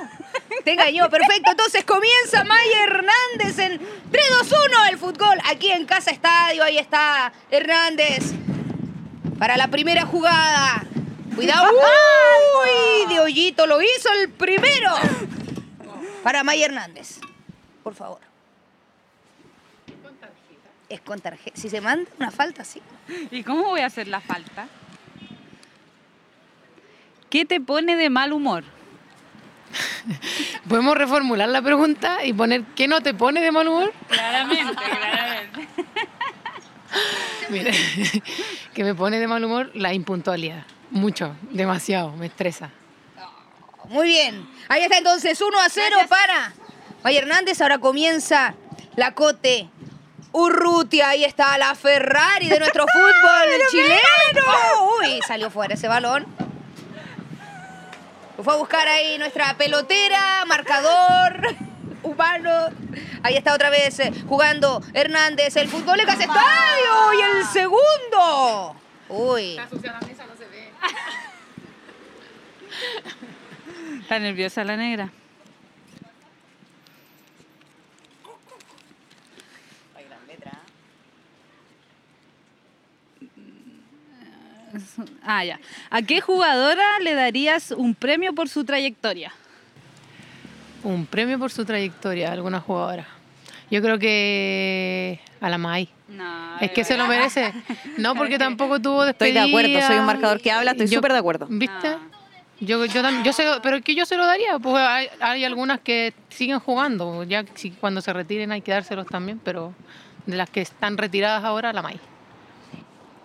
Te engañó. Perfecto. Entonces comienza Maya Hernández en 3, 2, 1 el fútbol. Aquí en Casa Estadio. Ahí está Hernández. Para la primera jugada. Cuidado. Uy, de hoyito lo hizo el primero. Para Maya Hernández. Por favor. Es con tarjeta. Si se manda una falta, sí. ¿Y cómo voy a hacer la falta? ¿Qué te pone de mal humor? ¿Podemos reformular la pregunta y poner qué no te pone de mal humor? Claramente, claramente. Mire, que me pone de mal humor la impuntualidad. Mucho, demasiado, me estresa. Muy bien. Ahí está entonces 1 a 0 para Maya Hernández. Ahora comienza la Cote Urrutia. Ahí está la Ferrari de nuestro fútbol chileno. Uy, salió fuera ese balón. Lo fue a buscar ahí nuestra pelotera, marcador humano. Ahí está otra vez eh, jugando Hernández. El fútbol de Casa Estadio. Y el segundo. Uy. Está nerviosa la negra. Ah, ya. ¿A qué jugadora le darías un premio por su trayectoria? Un premio por su trayectoria, alguna jugadora. Yo creo que a la Mai. No, Es que se lo merece. No, porque tampoco tuvo Estoy despedida. de acuerdo, soy un marcador que habla, estoy súper de acuerdo. ¿Viste? Yo, yo, tam- yo se lo- pero es que yo se lo daría, pues hay, hay algunas que siguen jugando, ya si cuando se retiren hay que dárselos también, pero de las que están retiradas ahora, la Mai.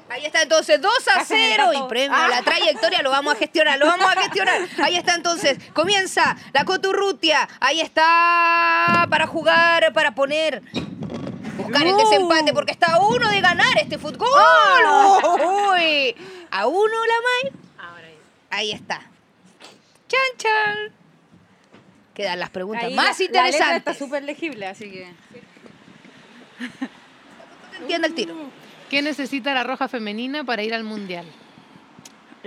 Ahí está entonces 2 a 0 y premio a la trayectoria lo vamos a gestionar, lo vamos a gestionar. Ahí está entonces, comienza la Coturrutia, ahí está para jugar, para poner, buscar el desempate porque está a uno de ganar este fútbol. Uy, a uno la May. Ahí está. Chan chan. Quedan las preguntas más interesantes. está súper legible, así que... Entiende el tiro. ¿Qué necesita la roja femenina para ir al mundial?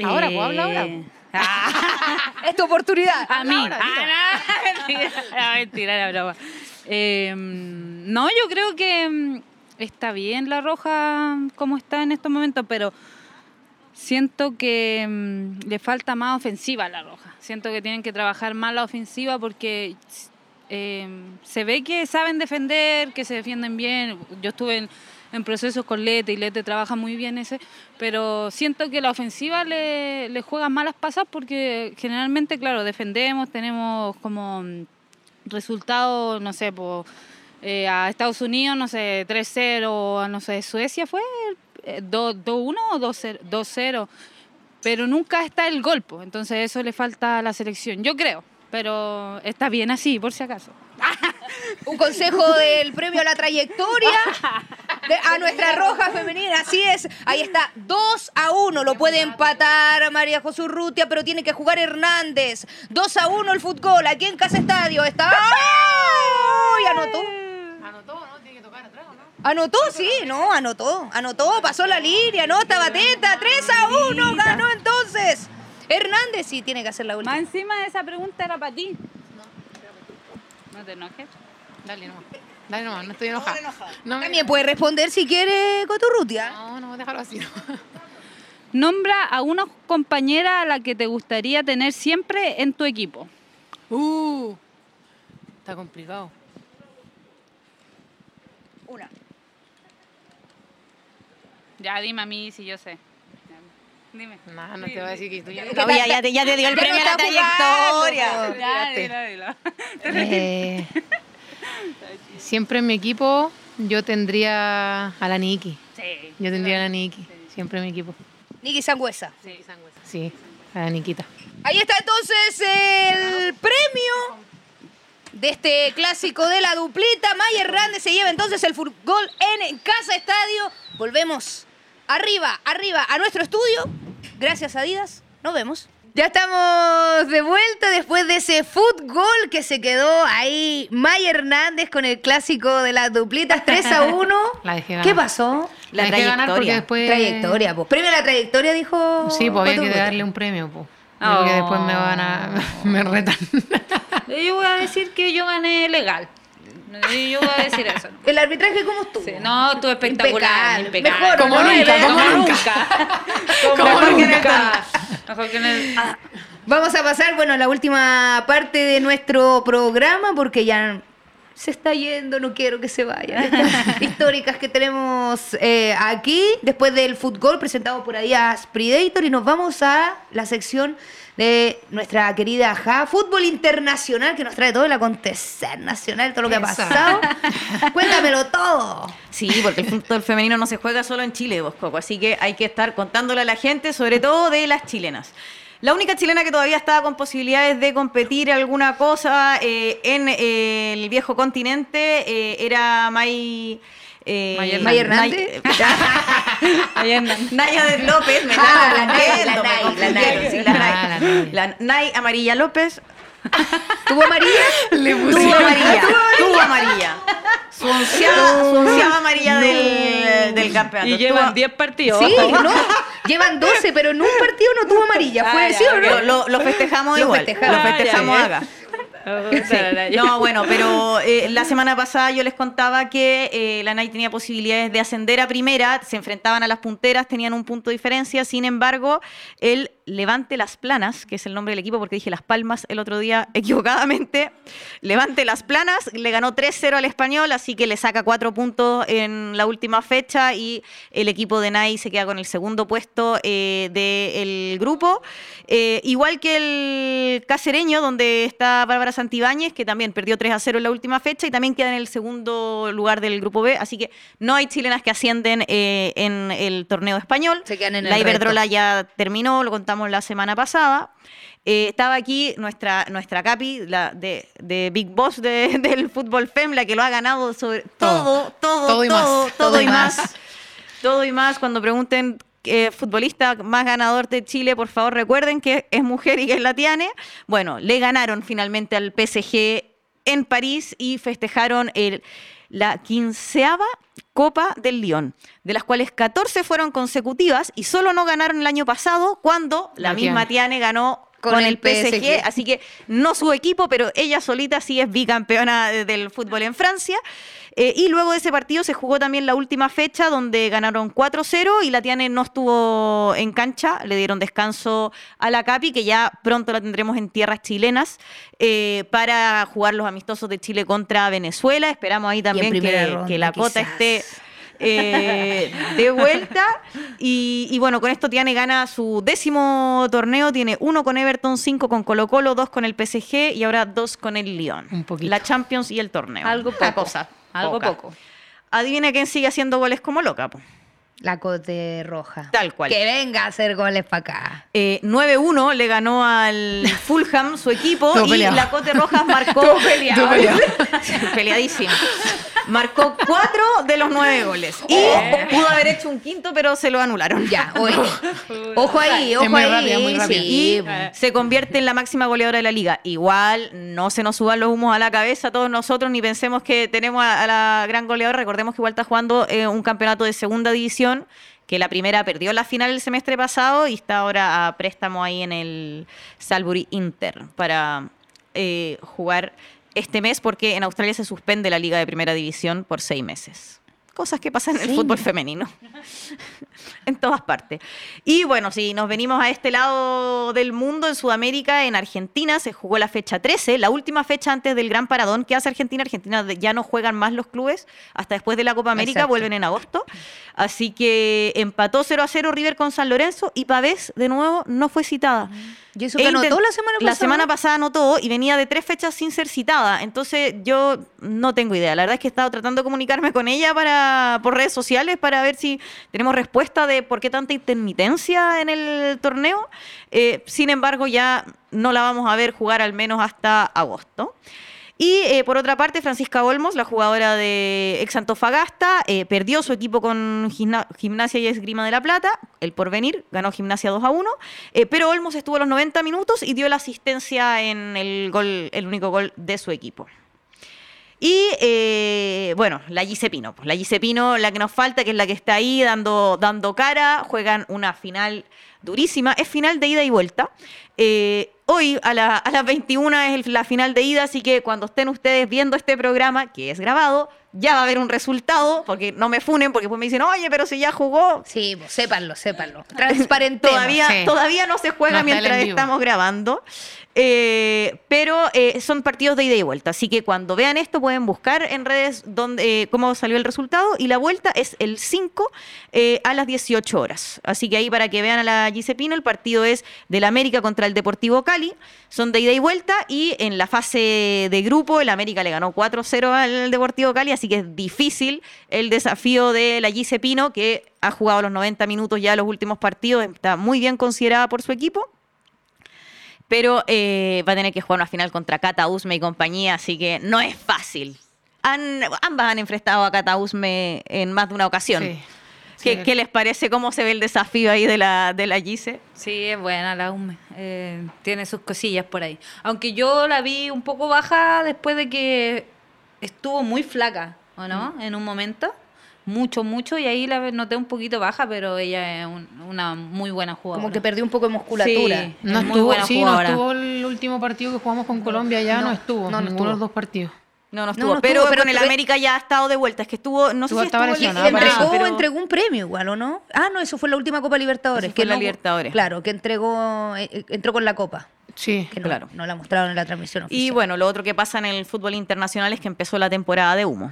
Ahora, pues, habla ahora. Eh, Es tu oportunidad. A mí. ahora. Ah, no, mentira, no, mentira, era broma. Eh, no, yo creo que mm, está bien la roja como está en estos momentos, pero siento que mm, le falta más ofensiva a la roja. Siento que tienen que trabajar más la ofensiva porque eh, se ve que saben defender, que se defienden bien. Yo estuve en, en procesos con Lete y Lete trabaja muy bien ese, pero siento que la ofensiva le, le juega malas pasas porque generalmente, claro, defendemos, tenemos como mm, resultados, no sé, por, eh, a Estados Unidos, no sé, 3-0, a, no sé, Suecia fue eh, 2- 2-1 o 2-0, 2-0, pero nunca está el golpe, entonces eso le falta a la selección, yo creo, pero está bien así, por si acaso. Un consejo del premio a la trayectoria de- a nuestra roja femenina. Así es. Ahí está. 2 a 1. Lo puede empatar María José Urrutia, pero tiene que jugar Hernández. 2 a 1 el fútbol. Aquí en Casa Estadio está. ¡Ay! Anotó. Anotó, ¿no? Tiene que tocar atrás, ¿no? Anotó, sí, no, anotó. Anotó, pasó la línea, no, estaba atenta. 3 a 1. Ganó entonces. Hernández sí tiene que hacer la última. Más encima de esa pregunta era para ti. No te enojes. Dale nomás. Dale nomás, no estoy enojada. No, me- También puede responder si quiere Coturrutia. No, no, déjalo así. no. Nombra a una compañera a la que te gustaría tener siempre en tu equipo. Uh, está complicado. Una. Ya, dime a mí si yo sé. Dime. No, no te voy a decir que tú ya... No, ya, ya te, ya te dio el Ya premio a la trayectoria. Ya, Olvídate. dilo, dilo. Eh, siempre en mi equipo yo tendría a la Niki. Sí. Yo tendría a la Niki. Siempre en mi equipo. Niki Sangüesa. Sí, a la Niquita. Ahí está entonces el premio de este clásico de la duplita. Mayer Hernández se lleva entonces el fútbol en Casa Estadio. Volvemos arriba, arriba a nuestro estudio. Gracias, Adidas. Nos vemos. Ya estamos de vuelta después de ese fútbol que se quedó ahí Mayer Hernández con el clásico de las duplitas 3 a 1. La dejé ganar. ¿Qué pasó? La dejé ganar porque después... Trayectoria, pues. Premio a la trayectoria, dijo. Sí, pues había que darle un premio, pues. Porque después me van a... me retan. Yo voy a decir que yo gané legal. Yo voy a decir eso. ¿no? ¿El arbitraje cómo estuvo? Sí, no, estuvo espectacular. Impecable. impecable. Mejor, Como ¿no? nunca, como Como nunca. Como nunca. Con- Mejor que en el. Vamos a pasar, bueno, a la última parte de nuestro programa porque ya se está yendo, no quiero que se. Estas históricas que tenemos eh, aquí, después del fútbol presentado por Adidas Predator y nos vamos a la sección de nuestra querida Ja, fútbol internacional que nos trae todo el acontecer nacional, todo lo que ha pasado. Cuéntamelo todo. Sí, porque el fútbol femenino no se juega solo en Chile, vos, Coco. Así que hay que estar contándole a la gente, sobre todo de las chilenas. La única chilena que todavía estaba con posibilidades de competir alguna cosa eh, en eh, el viejo continente eh, era May... Eh, May May Nay- Hernández. Naya de López, me Ah, la Nay, confundiendo, la la Nay. sí, la Ah, Nay. la Nay. La Nay Amarilla López ¿Tuvo amarilla? Le Tuvo pusieron- amarilla, tuvo amarilla. Su onceava, su onceava amarilla del, del campeonato. Y llevan Tuvo- 10 partidos. Sí. ¿no? Llevan 12, pero en un partido no tuvo amarilla. ¿Fue Ah, sí o no? Lo, lo- festejamos Lo igual. festejamos. Lo festejamos Ah, acá. Oh, Sí. No, bueno, pero eh, la semana pasada yo les contaba que eh, la NAI tenía posibilidades de ascender a primera, se enfrentaban a las punteras, tenían un punto de diferencia, sin embargo, el Levante Las Planas, que es el nombre del equipo porque dije Las Palmas el otro día equivocadamente, Levante Las Planas le ganó 3-0 al español, así que le saca cuatro puntos en la última fecha y el equipo de NAI se queda con el segundo puesto eh, del grupo. Eh, igual que el casereño, donde está Bárbara Santibáñez, que también perdió 3 a 0 en la última fecha y también queda en el segundo lugar del grupo B. Así que no hay chilenas que ascienden eh, en el torneo español. Se quedan en el la resto. Iberdrola ya terminó, lo contamos la semana pasada. Eh, estaba aquí nuestra, nuestra Capi, la de, de Big Boss de- del fútbol FEM, la que lo ha ganado sobre todo, todo, todo, Todo y más. todo y más. Todo y más. Cuando pregunten eh, futbolista más ganador de Chile, por favor recuerden que es mujer y que es la Tiane. Bueno, le ganaron finalmente al PSG en París y festejaron el, la quinceava Copa del Lyon, de las cuales 14 fueron consecutivas y solo no ganaron el año pasado cuando la, La misma Tiane. Tiane ganó Con con, el PSG, PSG. así que no su equipo, pero ella solita sí es bicampeona de- del fútbol en Francia. Eh, y luego de ese partido se jugó también la última fecha donde ganaron 4-0 y la Tiane no estuvo en cancha, le dieron descanso a la Capi, que ya pronto la tendremos en tierras chilenas eh, para jugar los amistosos de Chile contra Venezuela. Esperamos ahí también que, ronda, que la cota quizás. esté eh, de vuelta. Y, y bueno, con esto Tiane gana su décimo torneo. Tiene uno con Everton, cinco con Colo Colo, dos con el PSG y ahora dos con el Lyon. Un poquito. La Champions y el torneo. Algo poco. cosa. Algo poca. poco. Adivina quién sigue haciendo goles como loca. po. La Cote Roja. Tal cual. Que venga a hacer goles para acá. Eh, 9-1 le ganó al Fulham su equipo Todo y peleado. la Cote Rojas marcó Todo peleado. Peleadísimo. Marcó cuatro de los nueve goles y pudo haber hecho un quinto pero se lo anularon. Ya, oye. Ojo ahí, ojo muy ahí. rápida, muy rápida. Sí. y se convierte en la máxima goleadora de la liga. Igual no se nos suban los humos a la cabeza todos nosotros ni pensemos que tenemos a, a la gran goleadora. Recordemos que igual está jugando eh, un campeonato de segunda división que la primera perdió la final el semestre pasado y está ahora a préstamo ahí en el Salbury Inter para eh, jugar este mes porque en Australia se suspende la liga de primera división por seis meses. Cosas que pasan en el fútbol femenino. en todas partes. Y bueno, si nos venimos a este lado del mundo, en Sudamérica, en Argentina, se jugó la fecha 13, la última fecha antes del gran paradón que hace Argentina. Argentina ya no juegan más los clubes hasta después de la Copa América, Exacto. vuelven en agosto. Así que empató 0 a 0 River con San Lorenzo y Pavés, de nuevo, no fue citada. ¿Y eso E que anotó intent- la semana pasada? La semana pasada anotó y venía de tres fechas sin ser citada. Entonces yo no tengo idea. La verdad es que he estado tratando de comunicarme con ella para, por redes sociales para ver si tenemos respuesta de por qué tanta intermitencia en el torneo. Eh, sin embargo, ya no la vamos a ver jugar al menos hasta agosto. Y eh, por otra parte, Francisca Olmos, la jugadora de ex Antofagasta, eh, perdió su equipo con Gimna- Gimnasia y Esgrima de la Plata, el porvenir, ganó Gimnasia 2 a 1, eh, pero Olmos estuvo los 90 minutos y dio la asistencia en el gol, el único gol de su equipo. Y eh, bueno, la Gise Pino. Pues la Gise Pino, la que nos falta, que es la que está ahí dando, dando cara. Juegan una final durísima. Es final de ida y vuelta. Eh, hoy a, la- a las 21 es la final de ida, así que cuando estén ustedes viendo este programa, que es grabado, ya va a haber un resultado, porque no me funen, porque después me dicen, oye, pero si ya jugó. Sí, pues, sépanlo, sépanlo. Transparentemos. Todavía, Sí. todavía no se juega No mientras estamos grabando. Eh, pero eh, son partidos de ida y vuelta. Así que cuando vean esto pueden buscar en redes donde, eh, cómo salió el resultado. Y la vuelta es el 5 eh, a las 18 horas. Así que ahí para que vean a la Gisepino, el partido es del América contra el Deportivo Cali. Son de ida y vuelta. Y en la fase de grupo, el América le ganó 4-0 al Deportivo Cali. Así que es difícil el desafío de la Gisepino, que ha jugado los 90 minutos ya los últimos partidos. Está muy bien considerada por su equipo pero eh, va a tener que jugar una final contra Cata Usme y compañía, así que no es fácil. Han- ambas han enfrentado a Cata Usme en más de una ocasión. Sí. ¿Qué, Sí. qué les parece? ¿Cómo se ve el desafío ahí de la, de la Gise? Sí, es buena la UME. Eh, tiene sus cosillas por ahí. Aunque yo la vi un poco baja después de que estuvo muy flaca, ¿o no? En un momento. Mucho, mucho. Y ahí la noté un poquito baja, pero ella es un- una muy buena jugadora. Como que perdió un poco de musculatura. Sí. No Es muy estuvo, buena sí, no jugadora. estuvo el último partido que jugamos con Colombia, ya no, No, estuvo. no, no estuvo. los dos partidos. No, no estuvo. no pero, estuvo, pero con el América ya ha estado de vuelta. Es que estuvo, no sé Estuvo- si estaba estuvo entregó, pero- entregó un premio igual, ¿o no? Ah, no, eso fue la última Copa Libertadores. Eso fue que la no- Libertadores. Claro, que entregó, eh, eh, entró con la Copa. Sí. Que no, Claro. no la mostraron en la transmisión oficial. Y bueno, lo otro que pasa en el fútbol internacional es que empezó la temporada de humo.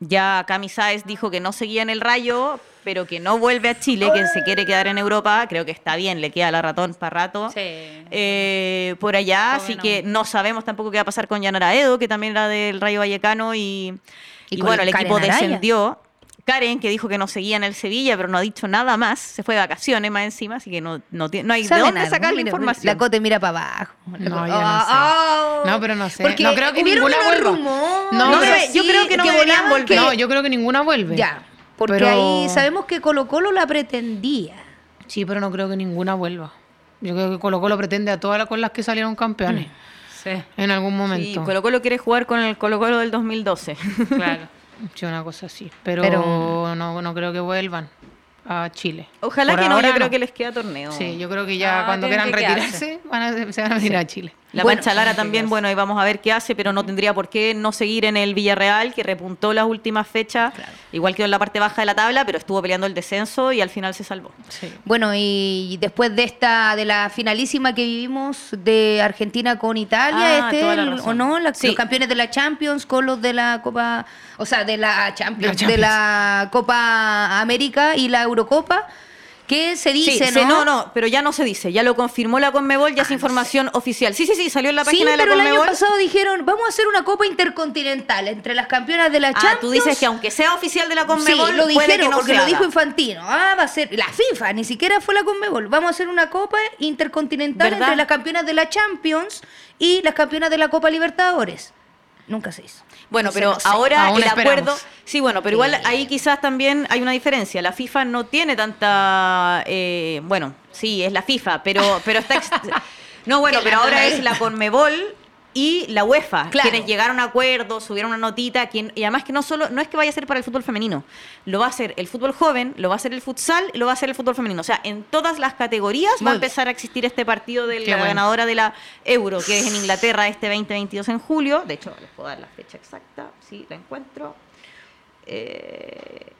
Ya Cami Sáez dijo que no seguía en el Rayo, pero que no vuelve a Chile, que se quiere quedar en Europa. Creo que está bien, le queda la ratón para rato. Sí. eh, por allá, así que no sabemos tampoco qué va a pasar con Yanara Edo, que también era del Rayo Vallecano y, Y y con bueno, el Karen equipo Araya. descendió. Karen, que dijo que no seguía en el Sevilla, pero no ha dicho nada más, se fue de vacasiones más encima, así que no, no, tiene- no hay de ¿Saben dónde sacar la información. La Cote mira para abajo. No, yo no Ah, sé. ah. No, pero no sé. Porque No creo que ninguna vuelva. No, No, pero- yo creo que no deberían volaban volver. que- No, yo creo que ninguna vuelve. Ya, porque Pero- ahí sabemos que Colo Colo la pretendía. Sí, pero no creo que ninguna vuelva. Yo creo que Colo Colo pretende a todas las con las que salieron campeones Sí, en algún Sí, momento. Colo Colo quiere jugar con el Colo Colo del 2012. claro. Sí, una cosa así. Pero, Pero- no, no creo que vuelvan a Chile. Ojalá Por que no, yo creo que les queda torneo. Sí, yo creo que ya Ah, cuando quieran que retirarse van a, se van a ir a Chile. La Bueno, Pancha Lara también, bueno, ahí vamos a ver qué hace, pero no tendría por qué no seguir en el Villarreal, que repuntó las últimas fechas. Igual quedó en la parte baja de la tabla, pero estuvo peleando el descenso y al final se salvó. Sí. Bueno, y después de esta, de la finalísima que vivimos de Argentina con Italia, Ah, este, el-. ¿o no? La- Sí. Los campeones de la Champions con los de la Copa, o sea, de la Champions, La de la Copa América y la Eurocopa, que se dice, sí, se- ¿no? no, no, pero ya no se dice, ya lo confirmó la Conmebol, ya es información oficial. Sí, sí, sí, salió en la Sí, página de la pero el año pasado dijeron, vamos a hacer una Copa intercontinental entre las campeonas de la Ah, Champions. tú dices que aunque sea oficial de la Conmebol, sí, lo puede dijeron que no porque se lo dijo Infantino. Ah, va a ser la FIFA, ni siquiera fue la Conmebol. Vamos a hacer una Copa intercontinental ¿Verdad? entre las campeonas de la Champions y las campeonas de la Copa Libertadores. Nunca se hizo. Bueno, Entonces, pero no sé. ahora Aún el esperamos. acuerdo. Sí, bueno, pero igual ahí quizás también hay una diferencia. La FIFA no tiene tanta. eh, bueno, sí, es la FIFA, pero, pero está. ex- no, bueno, pero ahora es la Conmebol y la UEFA, Claro. quienes llegaron a acuerdos, subieron una notita, quien, y además que no solo, no es que vaya a ser para el fútbol femenino, lo va a hacer el fútbol joven, lo va a hacer el futsal, lo va a hacer el fútbol femenino. O sea, en todas las categorías va a empezar a existir este partido de la bueno. ganadora de la Euro, que es en Inglaterra este 2022 en julio. De hecho, les puedo dar la fecha exacta, si la encuentro. Eh,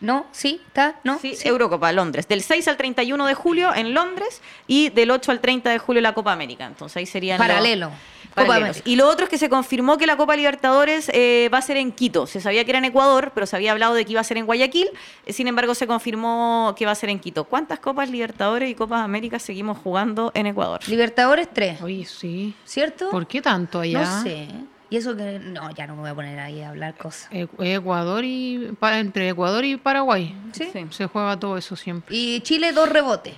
¿No? ¿Sí? ¿Está? ¿No? sí, Eurocopa, Londres. Del 6 al 31 de julio en Londres y del 8 al 30 de julio la Copa América. Entonces ahí serían Paralelo. Copa paralelos. Y lo otro es que se confirmó que la Copa Libertadores eh, va a ser en Quito. Se sabía que era en Ecuador, pero se había hablado de que iba a ser en Guayaquil. Eh, Sin embargo, se confirmó que va a ser en Quito. ¿Cuántas Copas Libertadores y Copas Américas seguimos jugando en Ecuador? Libertadores 3, Oye, sí. ¿cierto? ¿Por qué tanto allá? No sé. Y eso que... No, ya no me voy a poner ahí a hablar cosas. E- Ecuador y entre Ecuador y Paraguay. ¿Sí? Sí. Se juega todo eso siempre. Y Chile dos rebotes.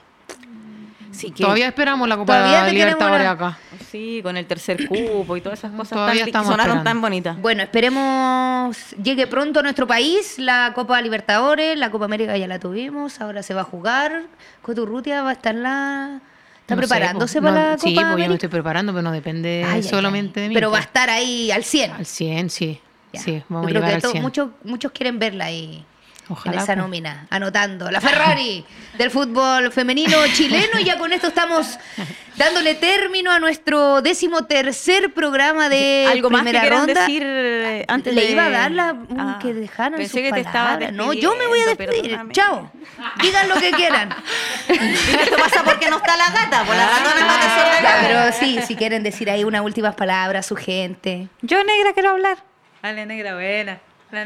Sí, que- Todavía esperamos la Copa te Libertadores queremos acá. Sí, con el tercer cupo y todas esas cosas Todavía tan, que estamos sonaron esperando. tan bonitas. Bueno, esperemos llegue pronto a nuestro país la Copa Libertadores, la Copa América ya la tuvimos, ahora se va a jugar. Coturrutia va a estar la... ¿Está No sé, preparándose po. para No, la Copa Sí, pues América? me estoy preparando, pero no depende Ay, ay, solamente ay. de mí. Pero va a pues. estar ahí al 100. Al 100, sí. Ya. Sí, vamos Yo a creo llegar que al to- 100. muchos, muchos quieren verla ahí. Ojalá, en esa po. nómina, anotando la Ferrari del fútbol femenino chileno. Y ya con esto estamos dándole término a nuestro décimo tercer programa de ¿Algo más que primera ronda. decir eh, antes Le de- iba a dar la mm, Ah, que dejaran pensé sus que te palabras. No, yo me voy a despedir. perdóname. Chao. Digan lo que quieran. Esto pasa porque no está la gata, por las ratones más Ya, desordenadas. pero sí, si quieren decir ahí unas últimas palabras a su gente. Yo, negra, quiero hablar. Dale, negra, buena.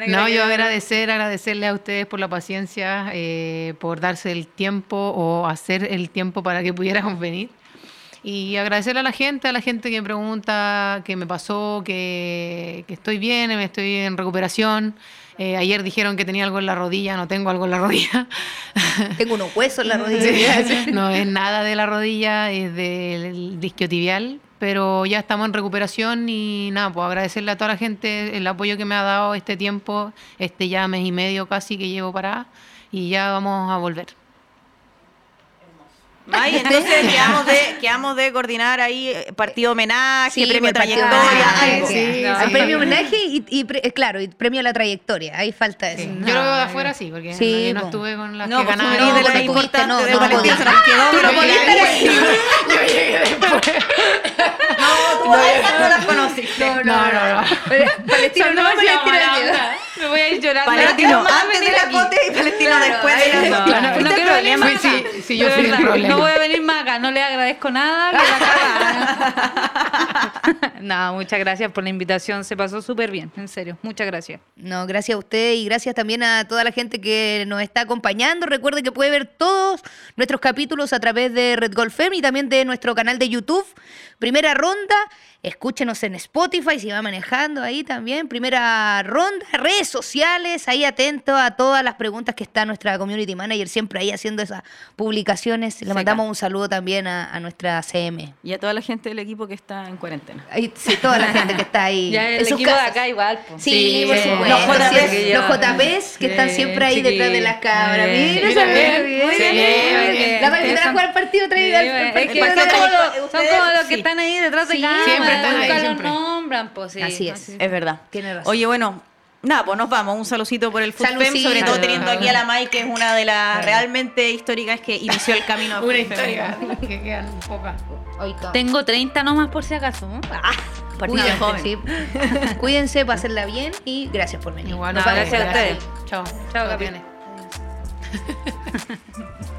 No, yo agradecer, agradecerle a ustedes por la paciencia, eh, por darse el tiempo o hacer el tiempo para que pudiéramos venir. Y agradecerle a la gente, a la gente que me pregunta qué me pasó, que, que estoy bien, estoy en recuperación. Eh, ayer dijeron que tenía algo en la rodilla, no tengo algo en la rodilla. Tengo unos huesos en la rodilla. Sí. No es nada de la rodilla, es del disquiotibial, pero ya estamos en recuperación y nada, pues agradecerle a toda la gente el apoyo que me ha dado este tiempo, este ya mes y medio casi que llevo para y ya vamos a volver. Ay, entonces quedamos de, quedamos de coordinar ahí eh, partido homenaje, Sí, premio pues, trayectoria, algo. homenaje. Sí, sí. Premio homenaje y, y pre- claro, y premio a la trayectoria. Ahí falta eso. Yo lo veo de afuera sí, porque Sí, no, yo no po. estuve con las No, que pues ganaron. no, de de la la que tuviste, importante no, de no Valentín se podía. nos quedó. Tú no podías. No, tú no las conociste. No, no, no. Palestino, Son no, demasiado Palestino. Me voy a ir llorando. Palestino No, no, antes de la aquí. cote y Palestino Claro, después de la no, cote. No, quiero venir problema. más Sí, acá. sí, sí, yo fui el problema. No voy a venir más acá, no le agradezco nada. caga. no, muchas gracias por la invitación, se pasó súper bien, en serio, muchas gracias. No, gracias a usted y gracias también a toda la gente que nos está acompañando. Recuerde que puede ver todos nuestros capítulos a través de Red Golf Fem y también de nuestro canal de YouTube. Primera ronda, escúchenos en Spotify si va manejando ahí también. Primera ronda, redes sociales, ahí atento a todas las preguntas que está nuestra community manager siempre ahí haciendo esas publicaciones. Le Seca. mandamos un saludo también a, a nuestra CM. Y a toda la gente del equipo que está en cuarentena. Ahí, sí, toda la gente que está ahí. Ya el equipo de acá igual. po. Sí, Sí, por supuesto. Los JPs. siempre- Los JPs que están siempre ahí detrás de las cámaras. Mira, muy bien. bien, bien. La va a invitar a Ustedes jugar el partido al- partido son como los, son ustedes, como los que sí. Están ahí detrás de Sí, cámara, siempre están ahí, nunca los siempre. nombran, pues sí. Así es. Es verdad. Tiene razón. Oye, bueno, nada, pues nos vamos. Un saludito por el FUTFEM, sobre todo Salud. teniendo aquí a la Mai, que es una de las realmente históricas que inició el camino Una femenino. que quedan pocas. Tengo 30 nomás por si acaso. Partido Cuídense, joven. sí. Cuídense, bien y gracias por venir. Igual, No, gracias a ustedes. Chao. Chao, Campeones.